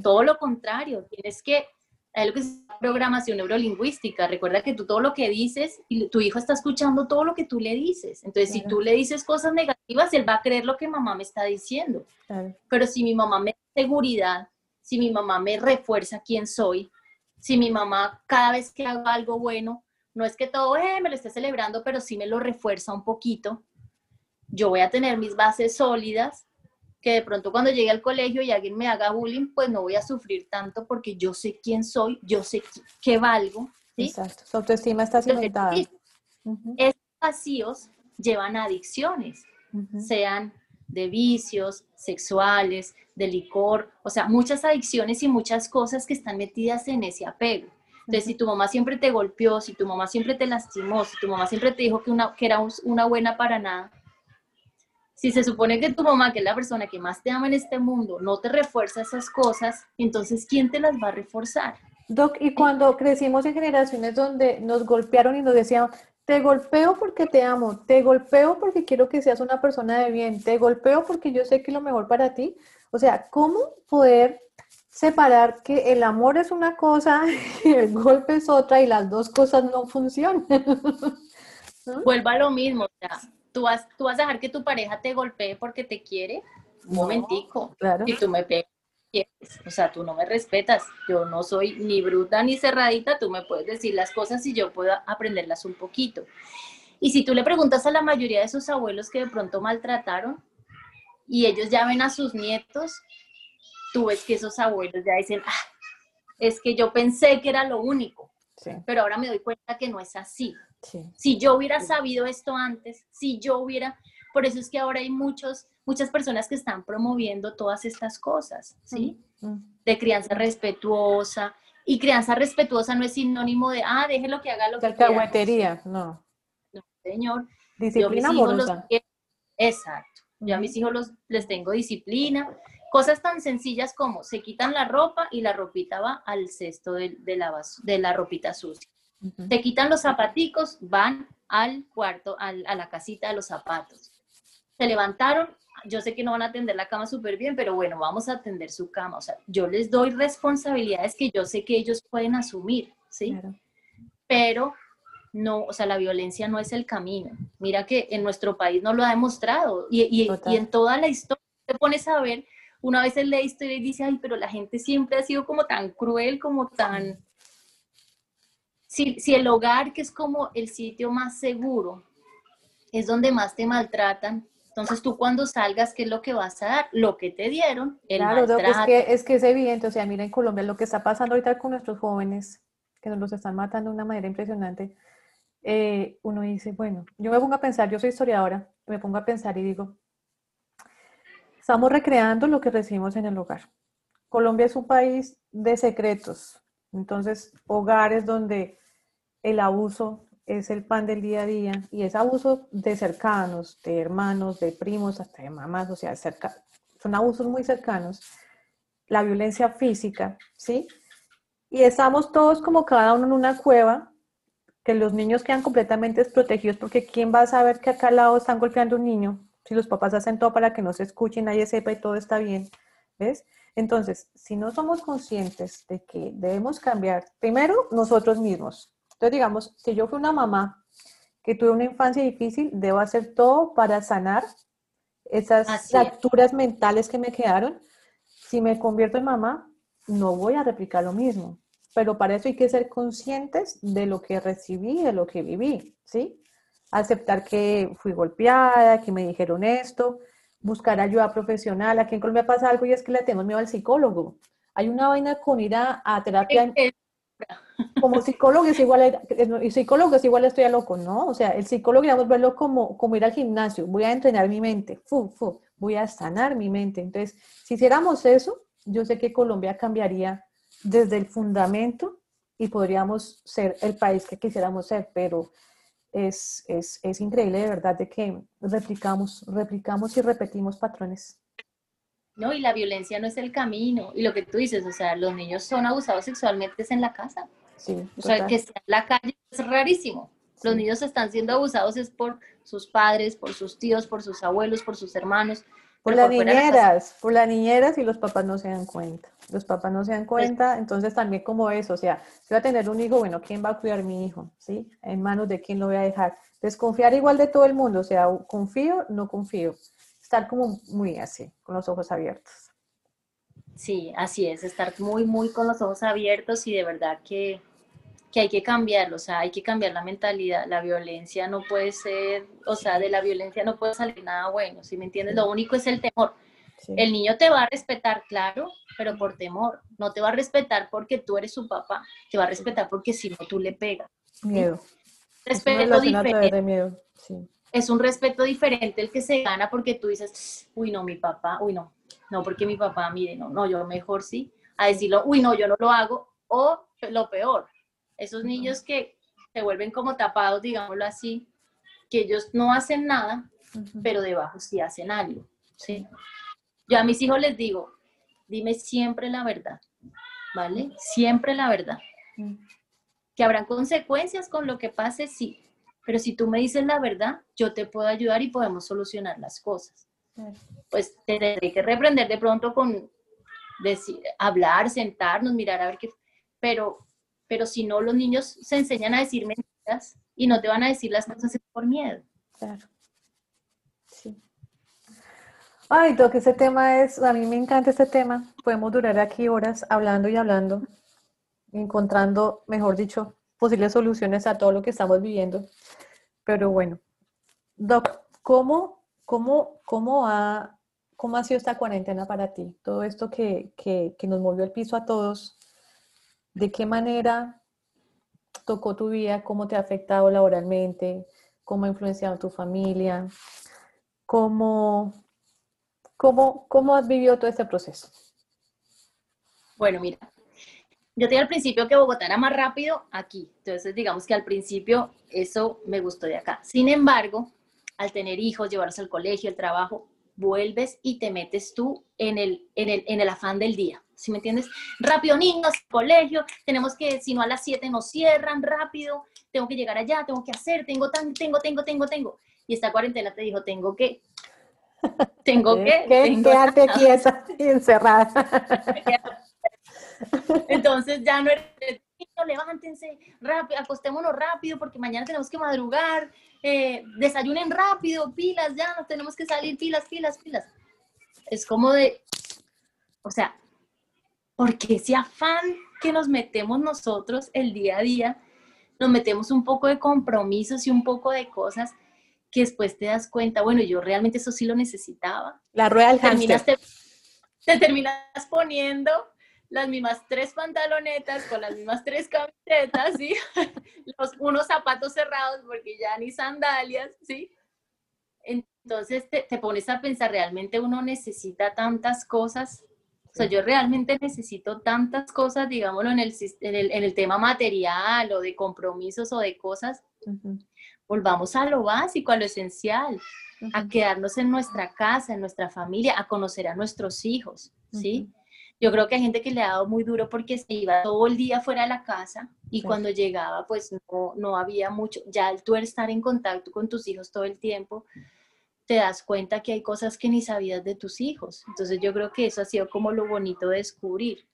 todo lo contrario, tienes que, hay lo que es programación neurolingüística, recuerda que tú todo lo que dices, y tu hijo está escuchando todo lo que tú le dices, entonces si tú le dices cosas negativas, él va a creer lo que mamá me está diciendo, pero si mi mamá me da seguridad, si mi mamá me refuerza quién soy, si mi mamá cada vez que hago algo bueno, no es que todo eh, me lo esté celebrando, pero sí me lo refuerza un poquito, yo voy a tener mis bases sólidas, que de pronto cuando llegue al colegio y alguien me haga bullying, pues no voy a sufrir tanto porque yo sé quién soy, yo sé qué valgo. Exacto, su autoestima está cimentada. Estos vacíos llevan a adicciones, sean de vicios sexuales, de licor, o sea, muchas adicciones y muchas cosas que están metidas en ese apego. Entonces, si tu mamá siempre te golpeó, si tu mamá siempre te lastimó, si tu mamá siempre te dijo que, una, que era una buena para nada, si se supone que tu mamá, que es la persona que más te ama en este mundo, no te refuerza esas cosas, entonces, ¿quién te las va a reforzar? Doc, y cuando crecimos en generaciones donde nos golpearon y nos decían, te golpeo porque te amo, te golpeo porque quiero que seas una persona de bien, te golpeo porque yo sé que es lo mejor para ti. O sea, ¿cómo poder separar que el amor es una cosa y el golpe es otra y las dos cosas no funcionan? Vuelva a lo mismo, o sea, ¿tú vas, tú vas a dejar que tu pareja te golpee porque te quiere, un momentico, claro. y tú me pegas quieres, o sea, tú no me respetas, yo no soy ni bruta ni cerradita, tú me puedes decir las cosas y yo puedo aprenderlas un poquito. Y si tú le preguntas a la mayoría de esos abuelos que de pronto maltrataron y ellos ya ven a sus nietos, tú ves que esos abuelos ya dicen, ah, es que yo pensé que era lo único, pero ahora me doy cuenta que no es así. Si yo hubiera sabido esto antes, si yo hubiera, por eso es que ahora hay muchos, muchas personas que están promoviendo todas estas cosas, ¿sí? De crianza respetuosa. Y crianza respetuosa no es sinónimo de, ah, déjelo que haga lo que quiera. no. No, señor. Disciplina amorosa. Exacto. Yo a mis hijos los, les tengo disciplina. Cosas tan sencillas como se quitan la ropa y la ropita va al cesto de, la, de la ropita sucia. Se quitan los zapaticos, van al cuarto, a la casita de los zapatos. Se levantaron, yo sé que no van a atender la cama súper bien, pero bueno, vamos a atender su cama. O sea, yo les doy responsabilidades que yo sé que ellos pueden asumir, ¿sí? Pero no, o sea, la violencia no es el camino. Mira que en nuestro país no lo ha demostrado y, y, y en toda la historia te pones a ver una vez lee historia y dice, ay, pero la gente siempre ha sido como tan cruel, como tan... Si, si el hogar, que es como el sitio más seguro, es donde más te maltratan, entonces tú cuando salgas, ¿qué es lo que vas a dar? Lo que te dieron, el claro, Es que, es que es evidente, o sea, mira en Colombia lo que está pasando ahorita con nuestros jóvenes, que nos los están matando de una manera impresionante, eh, uno dice, bueno, yo me pongo a pensar, yo soy historiadora, me pongo a pensar y digo, Estamos recreando lo que recibimos en el hogar. Colombia es un país de secretos, entonces hogares donde el abuso es el pan del día a día y es abuso de cercanos, de hermanos, de primos, hasta de mamás, o sea, son abusos muy cercanos. La violencia física, ¿sí? Y estamos todos como cada uno en una cueva, que los niños quedan completamente desprotegidos porque ¿quién va a saber que acá al lado están golpeando un niño? si los papás hacen todo para que no se escuche, nadie sepa y todo está bien, ¿ves? Entonces, si no somos conscientes de que debemos cambiar, primero nosotros mismos. Entonces, digamos, si yo fui una mamá que tuve una infancia difícil, debo hacer todo para sanar esas fracturas mentales que me quedaron. Si me convierto en mamá, no voy a replicar lo mismo. Pero para eso hay que ser conscientes de lo que recibí, de lo que viví, ¿sí? aceptar que fui golpeada, que me dijeron esto, buscar ayuda profesional. Aquí en Colombia pasa algo y es que le tengo miedo al psicólogo. Hay una vaina con ir a, terapia. Como psicólogo es igual, y psicólogo es igual estoy a loco, ¿no? O sea, el psicólogo, digamos, verlo como, como ir al gimnasio, voy a entrenar mi mente, fu, fu, voy a sanar mi mente. Entonces, si hiciéramos eso, yo sé que Colombia cambiaría desde el fundamento y podríamos ser el país que quisiéramos ser, pero es, es, es increíble de verdad de que replicamos, replicamos y repetimos patrones. No, y la violencia no es el camino. Y lo que tú dices, o sea, los niños son abusados sexualmente es en la casa. Sí, o sea, que en la calle es rarísimo. Los niños están siendo abusados es por sus padres, por sus tíos, por sus abuelos, por sus hermanos. Por las niñeras, por las niñeras y los papás no se dan cuenta. Los papás no se dan pues cuenta, entonces también como eso, o sea, si voy a tener un hijo, bueno, ¿quién va a cuidar a mi hijo? ¿Sí? En manos de quién lo voy a dejar. Desconfiar igual de todo el mundo, o sea, confío, no confío. Estar como muy así, con los ojos abiertos. Sí, así es, estar muy, muy con los ojos abiertos y de verdad que que hay que cambiarlo, o sea, hay que cambiar la mentalidad, la violencia no puede ser, o sea, de la violencia no puede salir nada bueno, ¿sí me entiendes? Lo único es el temor. El niño te va a respetar, claro, pero por temor, no te va a respetar porque tú eres su papá, te va a respetar porque si no tú le pegas. Miedo. Respeto diferente. miedo. Es un respeto diferente el que se gana porque tú dices, uy, no, mi papá, uy, no, no, porque mi papá, mire, no, no, yo mejor sí, a decirlo, uy, no, yo no lo hago, o lo peor, esos niños que se vuelven como tapados, digámoslo así, que ellos no hacen nada, pero debajo sí hacen algo, ¿sí? Yo a mis hijos les digo, dime siempre la verdad, ¿vale? Siempre la verdad. Que habrán consecuencias con lo que pase, sí, pero si tú me dices la verdad, yo te puedo ayudar y podemos solucionar las cosas. Pues tendré que reprender de pronto con decir, hablar, sentarnos, mirar a ver qué, pero pero si no, los niños se enseñan a decir mentiras y no te van a decir las cosas por miedo. Claro. Sí. Ay, Doc, ese tema es, a mí me encanta este tema. Podemos durar aquí horas hablando y hablando, encontrando, mejor dicho, posibles soluciones a todo lo que estamos viviendo. Pero bueno, Doc, ¿cómo, cómo, cómo, ha, cómo ha sido esta cuarentena para ti? Todo esto que, que, que nos movió el piso a todos, ¿de qué manera tocó tu vida? ¿Cómo te ha afectado laboralmente? ¿Cómo ha influenciado tu familia? ¿Cómo, cómo, cómo has vivido todo este proceso? Bueno, mira, yo te dije al principio que Bogotá era más rápido aquí, entonces digamos que al principio eso me gustó de acá. Sin embargo, al tener hijos, llevarlos al colegio, el trabajo, vuelves y te metes tú en el, en el, en el afán del día. ¿Sí me entiendes? Rápido, niños, colegio, tenemos que, si no a las 7 nos cierran, rápido, tengo que llegar allá, tengo que hacer, tengo, tan, tengo, tengo, tengo, tengo y esta cuarentena te dijo, tengo que, tengo que, tengo quedarte quieta y encerrada. Entonces ya no eres, levántense rápido, acostémonos rápido porque mañana tenemos que madrugar, eh, desayunen rápido, pilas, ya nos tenemos que salir, pilas, pilas, pilas. Es como de, o sea, porque ese afán que nos metemos nosotros el día a día, nos metemos un poco de compromisos y un poco de cosas que después te das cuenta, bueno, yo realmente eso sí lo necesitaba. La rueda del terminas, te, terminas poniendo las mismas tres pantalonetas con las mismas tres camisetas, ¿sí? Los, unos zapatos cerrados porque ya ni sandalias, ¿sí? Entonces te, te, pones a pensar, ¿realmente uno necesita tantas cosas? O sea, yo realmente necesito tantas cosas, digámoslo, en el, en el, en el tema material o de compromisos o de cosas volvamos a lo básico, a lo esencial, a quedarnos en nuestra casa, en nuestra familia, a conocer a nuestros hijos, ¿sí? Yo creo que hay gente que le ha dado muy duro porque se iba todo el día fuera de la casa y cuando llegaba pues no, no había mucho, ya al tú estar en contacto con tus hijos todo el tiempo, te das cuenta que hay cosas que ni sabías de tus hijos. Entonces yo creo que eso ha sido como lo bonito de descubrir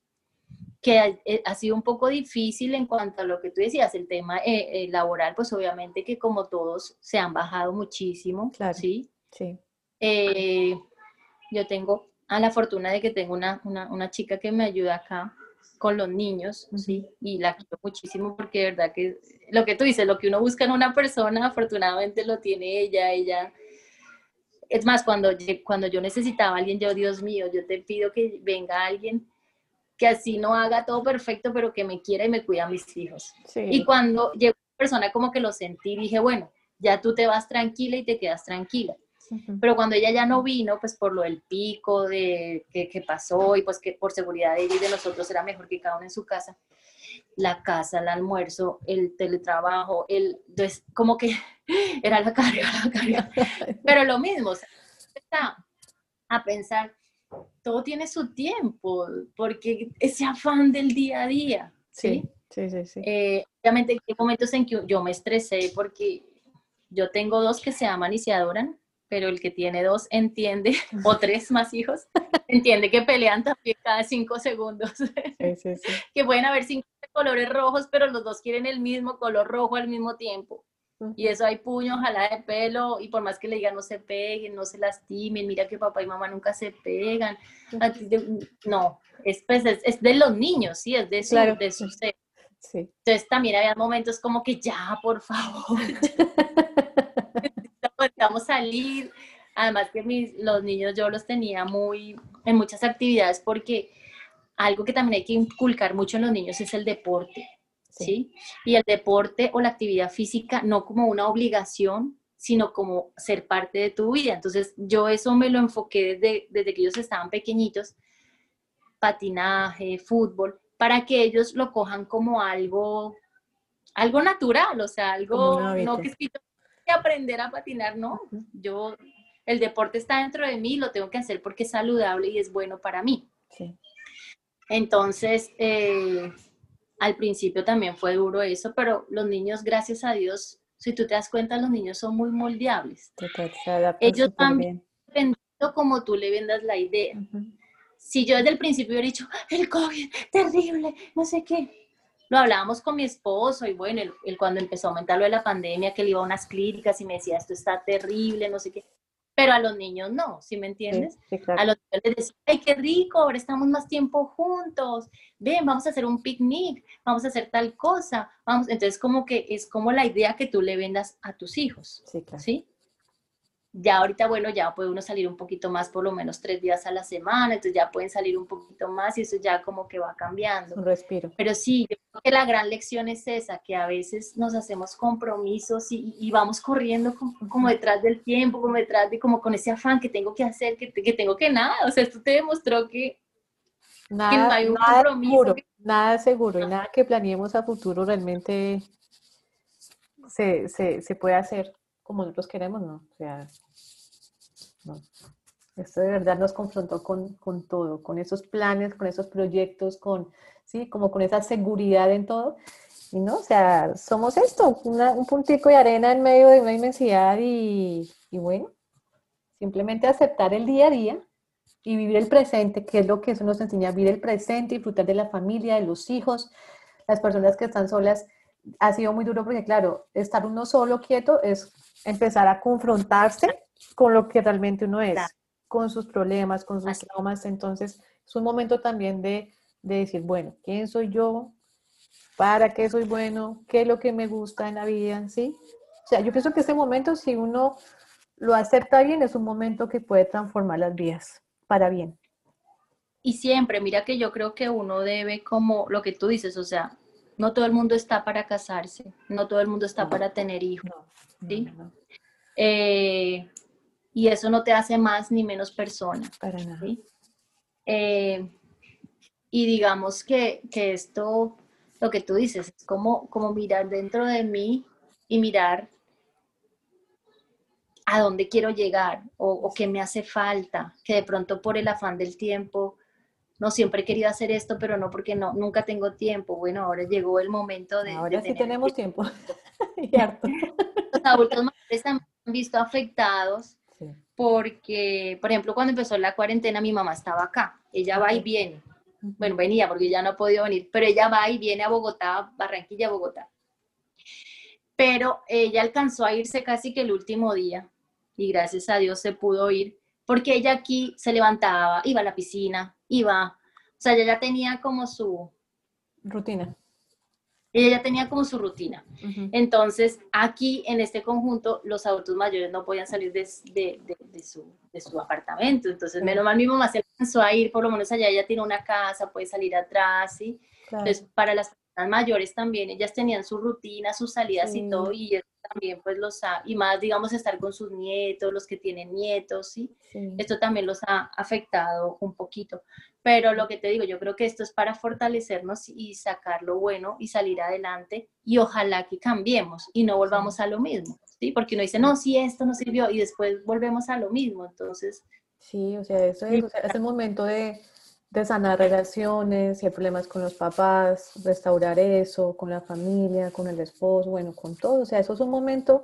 que eh, ha, sido un poco difícil en cuanto a lo que tú decías, el tema eh, eh, laboral, pues obviamente que como todos se han bajado muchísimo, claro, ¿sí? Sí. yo tengo a la fortuna de que tengo una, una, una, chica que me ayuda acá con los niños, ¿sí? Y la quiero muchísimo porque de verdad que lo que tú dices, lo que uno busca en una persona, afortunadamente lo tiene ella, ella... Es más, cuando, cuando yo necesitaba a alguien, yo, Dios mío, yo te pido que venga alguien que así no haga todo perfecto, pero que me quiera y me cuida a mis hijos. Y cuando llegó una persona como que lo sentí, dije, bueno, ya tú te vas tranquila y te quedas tranquila. Pero cuando ella ya no vino, pues por lo del pico de que, pasó y pues que por seguridad de ella y de nosotros era mejor que cada uno en su casa, la casa, el almuerzo, el teletrabajo, el, entonces como que era la carga, la carga. Pero lo mismo, o sea, a pensar, todo tiene su tiempo, porque ese afán del día a día, ¿sí? Sí, sí, sí. Eh, obviamente hay momentos en que yo me estresé porque yo tengo dos que se aman y se adoran, pero el que tiene dos entiende, o tres más hijos, entiende que pelean también cada cinco segundos. Sí, sí, sí. que pueden haber cinco colores rojos, pero los dos quieren el mismo color rojo al mismo tiempo. Y eso hay puño, ojalá de pelo, y por más que le digan no se peguen, no se lastimen, mira que papá y mamá nunca se pegan. No, es, pues, es, de los niños, sí, es de su, de su ser. Entonces también había momentos como que ya, por favor, vamos a salir. Además que mis, los niños yo los tenía muy en muchas actividades porque algo que también hay que inculcar mucho en los niños es el deporte. ¿sí? Y el deporte o la actividad física no como una obligación, sino como ser parte de tu vida. Entonces yo eso me lo enfoqué desde, desde que ellos estaban pequeñitos, patinaje, fútbol, para que ellos lo cojan como algo, algo natural, o sea, algo, no que es que aprender a patinar, no, yo, el deporte está dentro de mí, lo tengo que hacer porque es saludable y es bueno para mí. Entonces, eh, al principio también fue duro eso, pero los niños, gracias a Dios, si tú te das cuenta, los niños son muy moldeables. Ellos van dependiendo como tú le vendas la idea. Si yo desde el principio hubiera dicho, el COVID, terrible, no sé qué, lo hablábamos con mi esposo y bueno, él, cuando empezó a aumentar lo de la pandemia, que él iba a unas clínicas y me decía, esto está terrible, no sé qué. pero a los niños no, ¿sí me entiendes? A los niños les decía, ay, qué rico, ahora estamos más tiempo juntos, ven, vamos a hacer un picnic, vamos a hacer tal cosa, vamos, entonces como que es como la idea que tú le vendas a tus hijos, ¿sí? ¿sí? Ya ahorita, bueno, ya puede uno salir un poquito más, por lo menos tres días a la semana, entonces ya pueden salir un poquito más y eso ya como que va cambiando. Un respiro. Pero sí, yo creo que la gran lección es esa, que a veces nos hacemos compromisos y, vamos corriendo como, detrás del tiempo, como detrás de, como con ese afán que tengo que hacer, que, que tengo que nada. O sea, esto te demostró que, nada, no hay un compromiso. Seguro, Nada seguro y nada que planeemos a futuro realmente se, se, se puede hacer como nosotros queremos, ¿no? O sea, no. Esto de verdad nos confrontó con, con, todo, con esos planes, con esos proyectos, con, sí, como con esa seguridad en todo. Y no, o sea, somos esto, un puntico de arena en medio de una inmensidad y, y bueno, simplemente aceptar el día a día y vivir el presente, que es lo que eso nos enseña, vivir el presente, disfrutar de la familia, de los hijos, las personas que están solas. Ha sido muy duro porque, claro, estar uno solo quieto es empezar a confrontarse con lo que realmente uno es, con sus problemas, con sus traumas. Entonces, es un momento también de, de decir, bueno, ¿quién soy yo? ¿Para qué soy bueno? ¿Qué es lo que me gusta en la vida? ¿Sí? O sea, yo pienso que este momento, si uno lo acepta bien, es un momento que puede transformar las vidas para bien. Y siempre, mira que yo creo que uno debe, como lo que tú dices, o sea, no todo el mundo está para casarse, no todo el mundo está para tener hijos. ¿sí? Eh, y eso no te hace más ni menos persona. Para nada. Eh, y digamos que, esto, lo que tú dices, es como, como mirar dentro de mí y mirar a dónde quiero llegar o, o, qué me hace falta, que de pronto por el afán del tiempo, no siempre he querido hacer esto, pero no porque no, nunca tengo tiempo. Bueno, ahora llegó el momento de... Ahora sí tenemos tiempo. Los adultos mayores también han visto afectados porque, por ejemplo, cuando empezó la cuarentena, mi mamá estaba acá. Ella va y viene. Bueno, venía porque ya no ha podido venir, pero ella va y viene a Bogotá, Barranquilla, Bogotá. Pero ella alcanzó a irse casi que el último día y gracias a Dios se pudo ir porque ella aquí se levantaba, iba a la piscina, iba, o sea, ella ya tenía como su rutina ella ya tenía como su rutina. Entonces, aquí en este conjunto, los adultos mayores no podían salir de, su, apartamento. Entonces, menos mal mi mamá se alcanzó a ir, por lo menos allá ella tiene una casa, puede salir atrás, ¿sí? Entonces, para las personas mayores también, ellas tenían su rutina, sus salidas y todo, y también pues los ha, y más digamos estar con sus nietos, los que tienen nietos, ¿sí? Esto también los ha afectado un poquito. Pero lo que te digo, yo creo que esto es para fortalecernos y sacar lo bueno y salir adelante y ojalá que cambiemos y no volvamos a lo mismo, ¿sí? Porque uno dice, no, si esto no sirvió y después volvemos a lo mismo, entonces... Sí, o sea, eso es, es el momento de, de sanar relaciones, si hay problemas con los papás, restaurar eso, con la familia, con el esposo, bueno, con todo. O sea, eso es un momento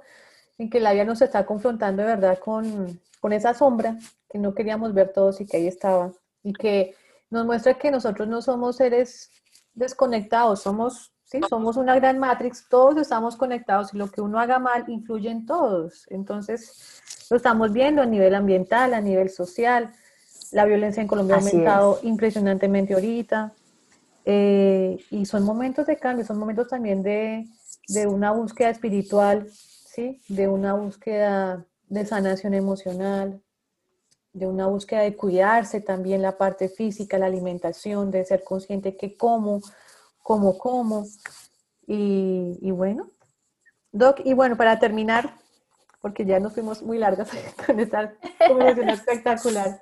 en que la vida nos está confrontando de verdad con, con esa sombra que no queríamos ver todos y que ahí estaba. Y que nos muestra que nosotros no somos seres desconectados, somos, ¿sí? somos una gran matrix, todos estamos conectados y lo que uno haga mal influye en todos. Entonces, lo estamos viendo a nivel ambiental, a nivel social. La violencia en Colombia ha aumentado impresionantemente ahorita. Eh, y son momentos de cambio, son momentos también de, de una búsqueda espiritual, ¿sí? de una búsqueda de sanación emocional, de una búsqueda de cuidarse también la parte física, la alimentación, de ser consciente que como, como, como. Y, bueno, Doc, y bueno, para terminar, porque ya nos fuimos muy largas con esta conversación espectacular.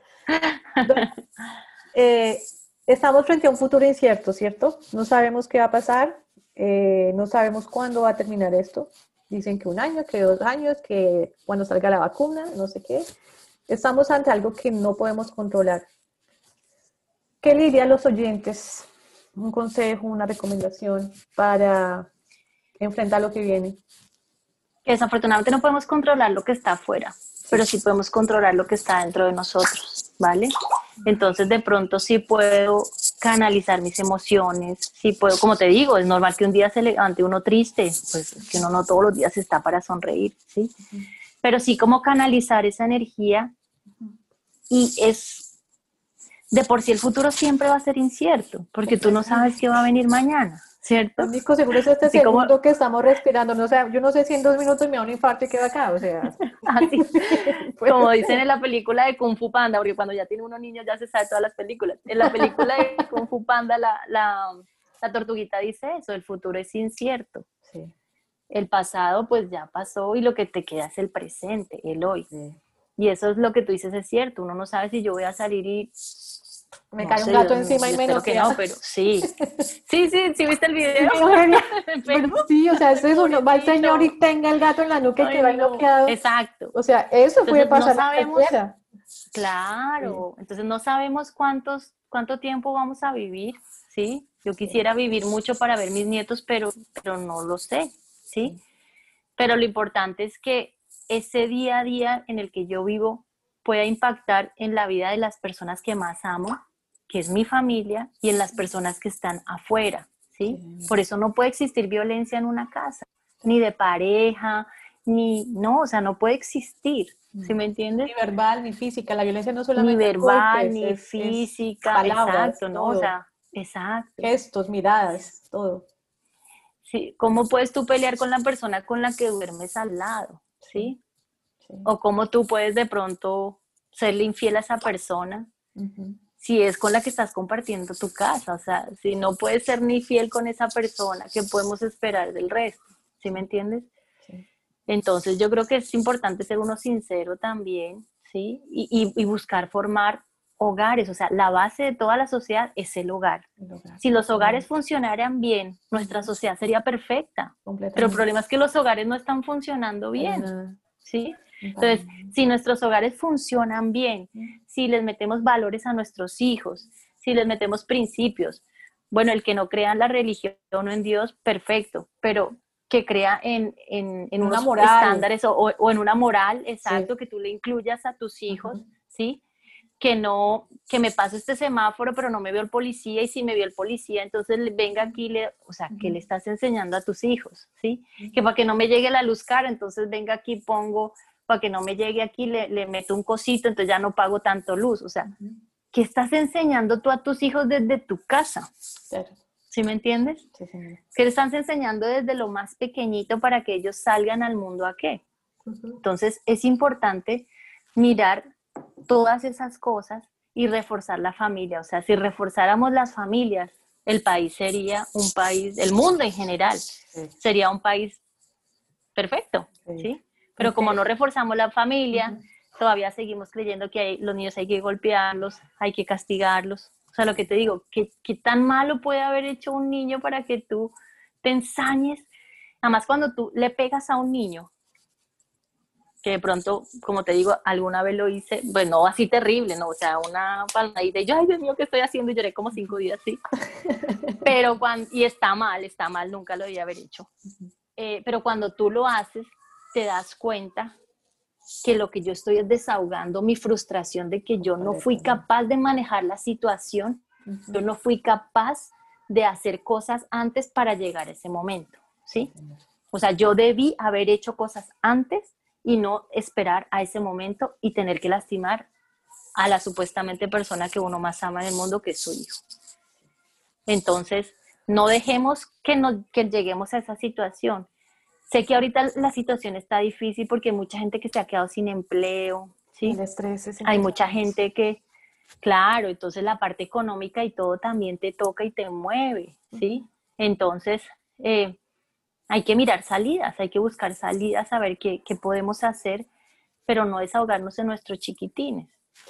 Eh, estamos frente a un futuro incierto, ¿cierto? No sabemos qué va a pasar, eh, no sabemos cuándo va a terminar esto. Dicen que un año, que dos años, que cuando salga la vacuna, no sé qué. Estamos ante algo que no podemos controlar. ¿Qué le diría a los oyentes? Un consejo, una recomendación para enfrentar lo que viene. Desafortunadamente no podemos controlar lo que está afuera, pero sí podemos controlar lo que está dentro de nosotros, ¿vale? Entonces de pronto sí puedo canalizar mis emociones, sí puedo, como te digo, es normal que un día se levante uno triste, pues que uno no todos los días está para sonreír, ¿sí? pero sí como canalizar esa energía y es, de por sí el futuro siempre va a ser incierto, porque tú no sabes qué va a venir mañana. ¿cierto? Nico, seguro es este segundo que estamos respirando, no sé, yo no sé si en dos minutos me da un infarto y queda acá, o sea. Así, pues, como dicen en la película de Kung Fu Panda, porque cuando ya tiene unos niños ya se sabe todas las películas. En la película de Kung Fu Panda, la, la, la tortuguita dice eso, el futuro es incierto. Sí. El pasado pues ya pasó y lo que te queda es el presente, el hoy. Y eso es lo que tú dices, es cierto, uno no sabe si yo voy a salir y me cae un gato encima y me que no, pero sí. Sí, sí, sí, viste el video. sí, o sea, es eso, no va el señor y tenga el gato en la nuca y que va bloqueado. Exacto. O sea, eso puede pasar no sabemos, Claro, entonces no sabemos cuántos, cuánto tiempo vamos a vivir, ¿sí? Yo quisiera vivir mucho para ver mis nietos, pero, pero no lo sé, ¿sí? Pero lo importante es que ese día a día en el que yo vivo pueda impactar en la vida de las personas que más amo, que es mi familia, y en las personas que están afuera, ¿sí? Por eso no puede existir violencia en una casa, ni de pareja, ni, no, o sea, no puede existir, ¿sí me entiendes? Ni verbal, ni física, la violencia no solamente Ni verbal, ni física, exacto, ¿no? O sea, exacto. Gestos, miradas, todo. Sí, ¿cómo puedes tú pelear con la persona con la que duermes al lado, ¿sí? O cómo tú puedes de pronto serle infiel a esa persona si es con la que estás compartiendo tu casa. O sea, si no puedes ser ni fiel con esa persona, ¿qué podemos esperar del resto? ¿Sí me entiendes? Entonces yo creo que es importante ser uno sincero también, ¿sí? Y, buscar formar hogares, o sea, la base de toda la sociedad es el hogar. Si los hogares funcionaran bien, nuestra sociedad sería perfecta. Pero el problema es que los hogares no están funcionando bien, ¿sí? Entonces, si nuestros hogares funcionan bien, si les metemos valores a nuestros hijos, si les metemos principios, bueno, el que no crea en la religión o en Dios, perfecto, pero que crea en, en, en unos estándares o, en una moral, exacto, que tú le incluyas a tus hijos, ¿sí? Que no, que me pase este semáforo, pero no me veo el policía, y si me vio el policía, entonces venga aquí, le, o sea, que le estás enseñando a tus hijos, ¿sí? Que para que no me llegue la luz cara, entonces venga aquí, pongo para que no me llegue aquí, le, le, meto un cosito, entonces ya no pago tanto luz. O sea, ¿qué estás enseñando tú a tus hijos desde tu casa? ¿Sí me entiendes? Sí, ¿Qué le estás enseñando desde lo más pequeñito para que ellos salgan al mundo a qué? Entonces, es importante mirar todas esas cosas y reforzar la familia. O sea, si reforzáramos las familias, el país sería un país, el mundo en general, sería un país perfecto, ¿sí? Pero como no reforzamos la familia, todavía seguimos creyendo que hay, los niños hay que golpearlos, hay que castigarlos. O sea, lo que te digo, ¿qué, ¿qué, tan malo puede haber hecho un niño para que tú te ensañes? Además, cuando tú le pegas a un niño, que de pronto, como te digo, alguna vez lo hice, bueno, así terrible, ¿no? O sea, una palmadita y yo, ay Dios mío, ¿qué estoy haciendo? Y lloré como cinco días, sí. Pero cuando, y está mal, está mal, nunca lo debía haber hecho. Eh, pero cuando tú lo haces, te das cuenta que lo que yo estoy es desahogando mi frustración de que yo no fui capaz de manejar la situación, yo no fui capaz de hacer cosas antes para llegar a ese momento, ¿sí? O sea, yo debí haber hecho cosas antes y no esperar a ese momento y tener que lastimar a la supuestamente persona que uno más ama en el mundo, que es su hijo. Entonces, no dejemos que, nos, que lleguemos a esa situación. Sé que ahorita la situación está difícil porque hay mucha gente que se ha quedado sin empleo, ¿sí? El estrés es hay mucha gente que, claro, entonces la parte económica y todo también te toca y te mueve, ¿sí? Entonces, eh, hay que mirar salidas, hay que buscar salidas, saber qué, qué podemos hacer, pero no desahogarnos en nuestros chiquitines.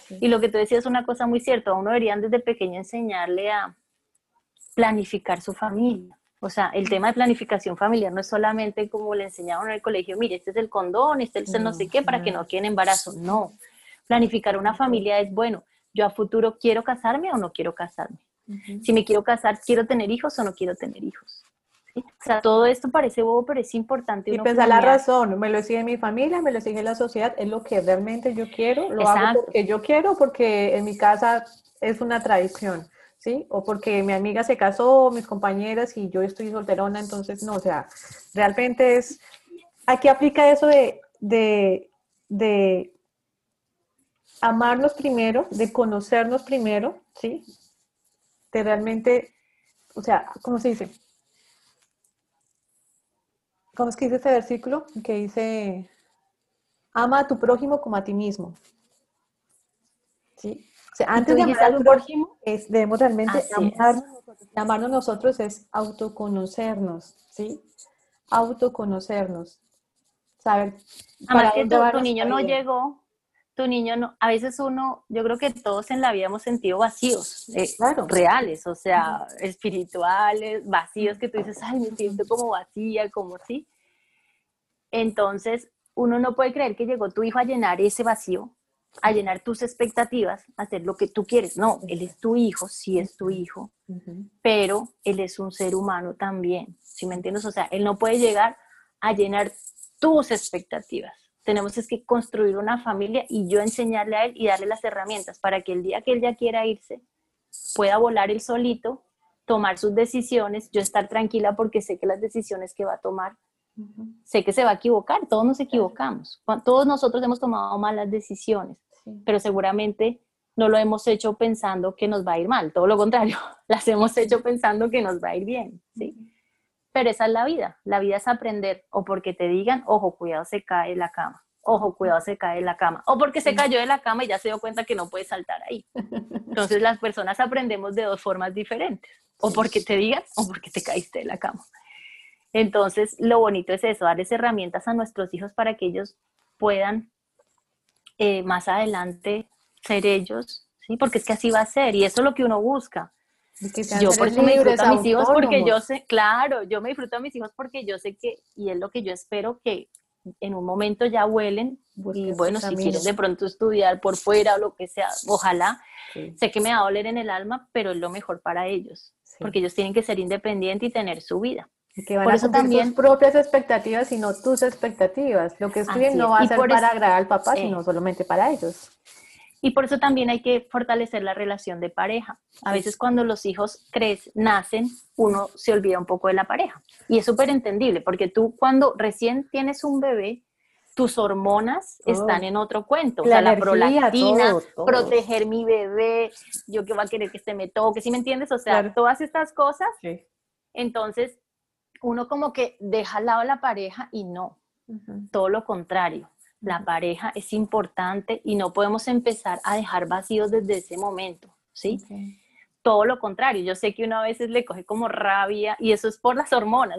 Y lo que tú decías es una cosa muy cierta, uno deberían desde pequeño enseñarle a planificar su familia. O sea, el tema de planificación familiar no es solamente como le enseñaron en el colegio, mire, este es el condón, este es el no, sé qué, para que no queden embarazo. No, planificar una familia es, bueno, yo a futuro quiero casarme o no quiero casarme. Si me quiero casar, quiero tener hijos o no quiero tener hijos. O sea, todo esto parece bobo, pero es importante. Y pensar la razón, me lo sigue mi familia, me lo sigue la sociedad, es lo que realmente yo quiero, lo hago porque yo quiero, porque en mi casa es una tradición. ¿sí? O porque mi amiga se casó, mis compañeras y yo estoy solterona, entonces no, o sea, realmente es, aquí aplica eso de, de amarnos primero, de conocernos primero, ¿sí? De realmente, o sea, ¿cómo se dice? ¿Cómo es que dice este versículo? Que dice, ama a tu prójimo como a ti mismo. ¿Sí? O sea, antes de amar a tu prójimo, es, debemos realmente amarnos nosotros. Amarnos nosotros es autoconocernos, ¿sí? Autoconocernos. Saber. Además que tu, niño no llegó, tu niño no, a veces uno, yo creo que todos en la vida hemos sentido vacíos, eh, reales, o sea, espirituales, vacíos que tú dices, ay, me siento como vacía, como sí. Entonces, uno no puede creer que llegó tu hijo a llenar ese vacío, a llenar tus expectativas, a hacer lo que tú quieres. No, él es tu hijo, sí es tu hijo, pero él es un ser humano también, ¿sí me entiendes? O sea, él no puede llegar a llenar tus expectativas. Tenemos es que construir una familia y yo enseñarle a él y darle las herramientas para que el día que él ya quiera irse, pueda volar él solito, tomar sus decisiones, yo estar tranquila porque sé que las decisiones que va a tomar Sé que se va a equivocar, todos nos equivocamos, todos nosotros hemos tomado malas decisiones, pero seguramente no lo hemos hecho pensando que nos va a ir mal, todo lo contrario, las hemos hecho pensando que nos va a ir bien, ¿sí? Pero esa es la vida, la vida es aprender, o porque te digan, ojo, cuidado, se cae la cama, ojo, cuidado, se cae la cama, o porque se cayó de la cama y ya se dio cuenta que no puede saltar ahí. Entonces las personas aprendemos de dos formas diferentes, o porque te digan, o porque te caíste de la cama. Entonces, lo bonito es eso, darles herramientas a nuestros hijos para que ellos puedan eh, más adelante ser ellos, ¿sí? Porque es que así va a ser y eso es lo que uno busca. Yo por eso me disfruto a mis hijos porque yo sé, claro, yo me disfruto a mis hijos porque yo sé que, y es lo que yo espero que en un momento ya huelen y bueno, si quieren de pronto estudiar por fuera o lo que sea, ojalá, sé que me va a doler en el alma, pero es lo mejor para ellos, porque ellos tienen que ser independientes y tener su vida. Que van por a eso también tus propias expectativas y no tus expectativas. Lo que estudien no va a ser para agradar al papá, sino solamente para ellos. Y por eso también hay que fortalecer la relación de pareja. A veces cuando los hijos crecen, nacen, uno se olvida un poco de la pareja. Y es súper entendible, porque tú cuando recién tienes un bebé, tus hormonas están en otro cuento. La o sea, la prolactina, proteger mi bebé, yo que va a querer que se me toque, ¿sí me entiendes? O sea, todas estas cosas. Entonces, uno como que deja al lado a la pareja y no, todo lo contrario. La pareja es importante y no podemos empezar a dejar vacíos desde ese momento, ¿sí? Todo lo contrario, yo sé que uno a veces le coge como rabia y eso es por las hormonas,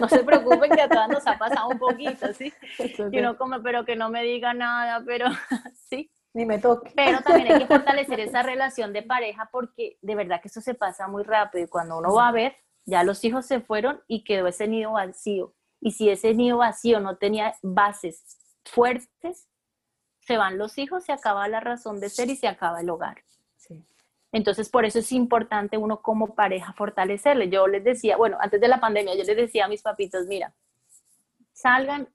no se preocupen que a todas nos ha pasado un poquito, ¿sí? Y uno como, pero que no me diga nada, pero sí. Ni me toque. Pero también hay que fortalecer esa relación de pareja porque de verdad que eso se pasa muy rápido y cuando uno va a ver, ya los hijos se fueron y quedó ese nido vacío. Y si ese nido vacío no tenía bases fuertes, se van los hijos, se acaba la razón de ser y se acaba el hogar. Entonces, por eso es importante uno como pareja fortalecerle. Yo les decía, bueno, antes de la pandemia, yo les decía a mis papitos, mira, salgan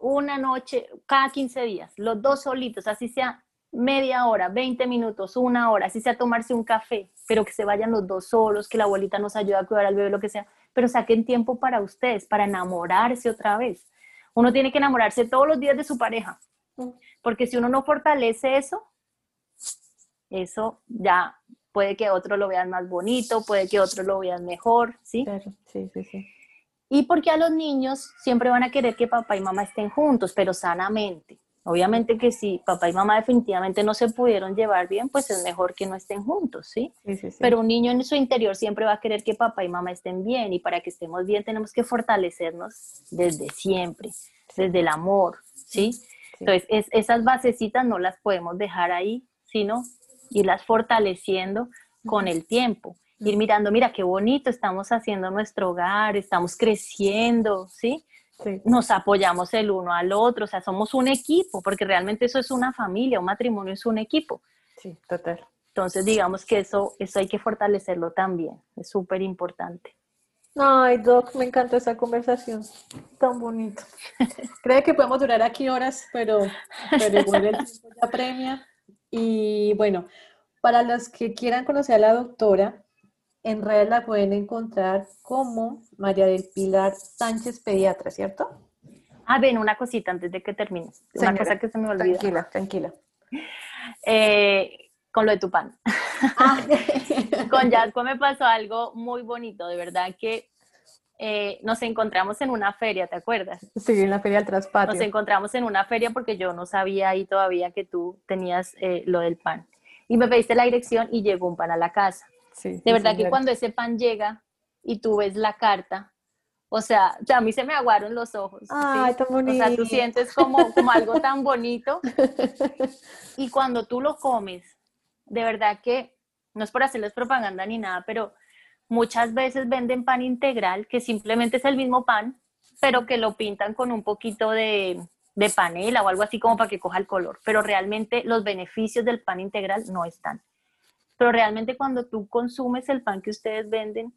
una noche cada 15 días, los dos solitos, así sea media hora, 20 minutos, una hora, así sea tomarse un café, pero que se vayan los dos solos, que la abuelita nos ayude a cuidar al bebé, lo que sea, pero saquen tiempo para ustedes, para enamorarse otra vez. Uno tiene que enamorarse todos los días de su pareja, porque si uno no fortalece eso, eso ya puede que otro lo vean más bonito, puede que otro lo vean mejor, ¿sí? sí, sí, sí. Y porque a los niños siempre van a querer que papá y mamá estén juntos, pero sanamente. Obviamente que si papá y mamá definitivamente no se pudieron llevar bien, pues es mejor que no estén juntos, ¿sí? Pero un niño en su interior siempre va a querer que papá y mamá estén bien y para que estemos bien tenemos que fortalecernos desde siempre, desde el amor, ¿sí? Entonces, esas basecitas no las podemos dejar ahí, sino irlas fortaleciendo con el tiempo. Ir mirando, mira qué bonito estamos haciendo nuestro hogar, estamos creciendo, ¿sí? Nos apoyamos el uno al otro, o sea, somos un equipo, porque realmente eso es una familia, un matrimonio es un equipo. Sí, total. Entonces, digamos que eso, eso hay que fortalecerlo también, es súper importante. Ay, Doc, me encanta esa conversación, tan bonito. Creo que podemos durar aquí horas, pero, pero igual el tiempo ya premia. Y bueno, para los que quieran conocer a la doctora, en red la pueden encontrar como María del Pilar Sánchez Pediatra, ¿cierto? Ah, ven, una cosita antes de que termines. Una cosa que se me olvida. Tranquila, tranquila. Eh, con lo de tu pan. Ah. con Yasco me pasó algo muy bonito, de verdad que eh, nos encontramos en una feria, ¿te acuerdas? Sí, en la feria del traspatio. Nos encontramos en una feria porque yo no sabía ahí todavía que tú tenías eh, lo del pan. Y me pediste la dirección y llegó un pan a la casa. Sí, de verdad que cuando ese pan llega y tú ves la carta, o sea, a mí se me aguaron los ojos. Ay, tan bonito. O sea, tú sientes como, como algo tan bonito. Y cuando tú lo comes, de verdad que, no es por hacerles propaganda ni nada, pero muchas veces venden pan integral, que simplemente es el mismo pan, pero que lo pintan con un poquito de, de panela o algo así como para que coja el color. Pero realmente los beneficios del pan integral no están. Pero realmente cuando tú consumes el pan que ustedes venden,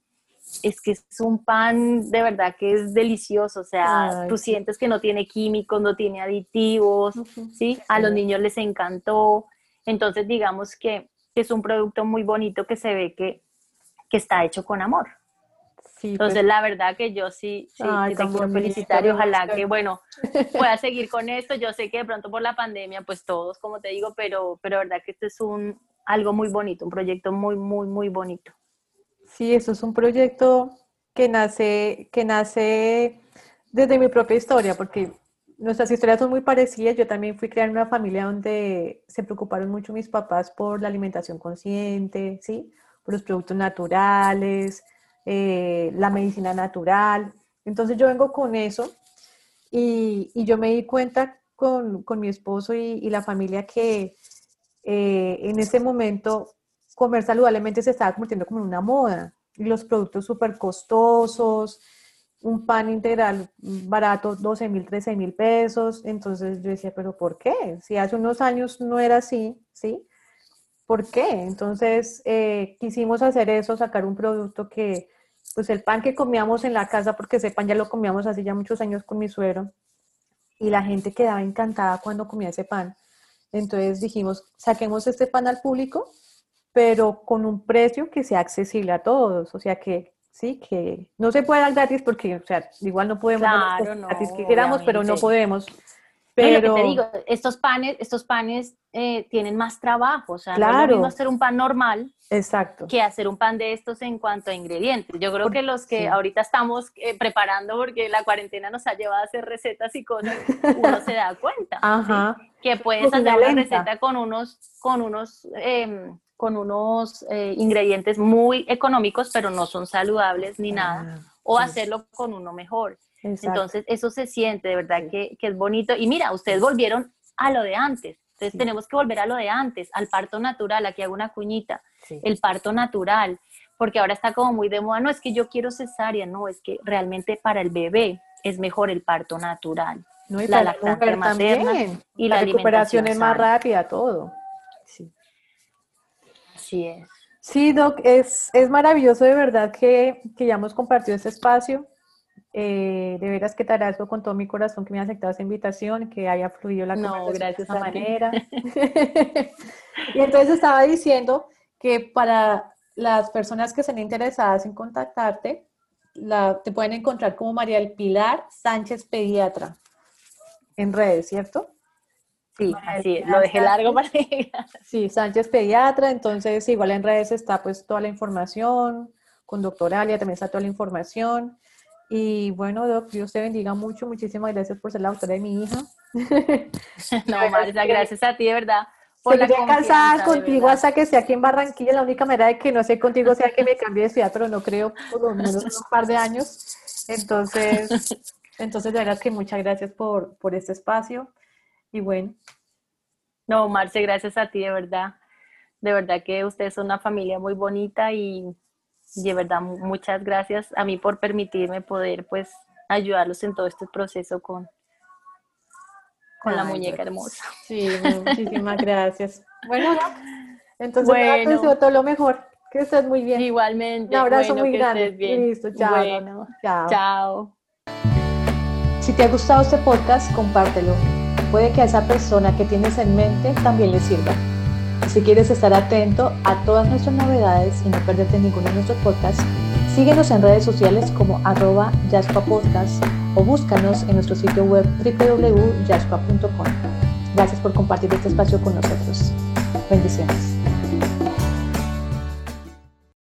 es que es un pan de verdad que es delicioso, o sea, tú sientes que no tiene químicos, no tiene aditivos, ¿sí? A los niños les encantó, entonces digamos que, es un producto muy bonito que se ve que, está hecho con amor. Sí, Entonces, pues la verdad que yo sí, sí te quiero felicitar y ojalá que, bueno, pueda seguir con esto. Yo sé que de pronto por la pandemia, pues todos, como te digo, pero, pero verdad que esto es un, algo muy bonito, un proyecto muy, muy, muy bonito. Sí, eso es un proyecto que nace, que nace desde mi propia historia, porque nuestras historias son muy parecidas. Yo también fui crear una familia donde se preocuparon mucho mis papás por la alimentación consciente, ¿sí? por los productos naturales, eh, la medicina natural. Entonces yo vengo con eso y, yo me di cuenta con, con mi esposo y, la familia que eh, en ese momento comer saludablemente se estaba convirtiendo como en una moda. Y los productos súper costosos, un pan integral barato, 12 mil, 13 mil pesos. Entonces yo decía, pero ¿por qué? Si hace unos años no era así, ¿sí? ¿Por qué? Entonces eh, quisimos hacer eso, sacar un producto que, pues el pan que comíamos en la casa, porque ese pan ya lo comíamos hace ya muchos años con mi suero, y la gente quedaba encantada cuando comía ese pan. Entonces dijimos, saquemos este pan al público pero con un precio que sea accesible a todos, o sea que sí, que no se puede dar gratis porque, o sea, igual no podemos claro, no, gratis que queramos, pero no podemos. Pero te digo, estos panes, estos panes eh, tienen más trabajo, o sea, no es lo mismo hacer un pan normal Exacto. que hacer un pan de estos en cuanto a ingredientes. Yo creo que los que ahorita estamos eh, preparando, porque la cuarentena nos ha llevado a hacer recetas y cosas, uno se da cuenta Ajá. que puedes hacer una receta con unos, con unos eh, con unos eh, ingredientes muy económicos, pero no son saludables ni nada, ah, o hacerlo con uno mejor. Entonces, eso se siente de verdad que, que, es bonito. Y mira, ustedes volvieron a lo de antes. Entonces, tenemos que volver a lo de antes, al parto natural. Aquí hago una cuñita. El parto natural. Porque ahora está como muy de moda. No, es que yo quiero cesárea. No, es que realmente para el bebé es mejor el parto natural. No, y la lactancia materna y la, recuperación es más rápida, todo. Sí, Doc, es, es maravilloso de verdad que, que ya hemos compartido este espacio. Eh, de veras que te agradezco con todo mi corazón que me hayas aceptado esa invitación, que haya fluido la no, gracias de esa manera. y entonces estaba diciendo que para las personas que estén interesadas en contactarte, la, te pueden encontrar como María del Pilar Sánchez Pediatra en redes, ¿cierto? Sí, así lo dejé largo para. Sí, Sánchez Pediatra, entonces igual en redes está pues toda la información, con Doctoralia también está toda la información. Y bueno, Doc, Dios te bendiga mucho, muchísimas gracias por ser la autora de mi hija. no, Marisa, gracias a ti, de verdad. Por Seguiré casada contigo hasta que esté aquí en Barranquilla. La única manera de que no sé contigo sea que me cambie de ciudad, pero no creo por lo menos un par de años. Entonces, entonces de verdad que muchas gracias por, por este espacio. Y bueno. No, Marce, gracias a ti, de verdad. De verdad que ustedes son una familia muy bonita y, de verdad muchas gracias a mí por permitirme poder pues ayudarlos en todo este proceso con, con la muñeca hermosa. Sí, muchísimas gracias. Bueno, entonces bueno. deseo todo lo mejor. Que estés muy bien. Igualmente. Un abrazo muy grande. Listo, chao. chao. Chao. Si te ha gustado este podcast, compártelo puede que a esa persona que tienes en mente también le sirva. Si quieres estar atento a todas nuestras novedades y no perderte ninguno de nuestros podcasts, síguenos en redes sociales como arroba o búscanos en nuestro sitio web www.yashua.com. Gracias por compartir este espacio con nosotros. Bendiciones.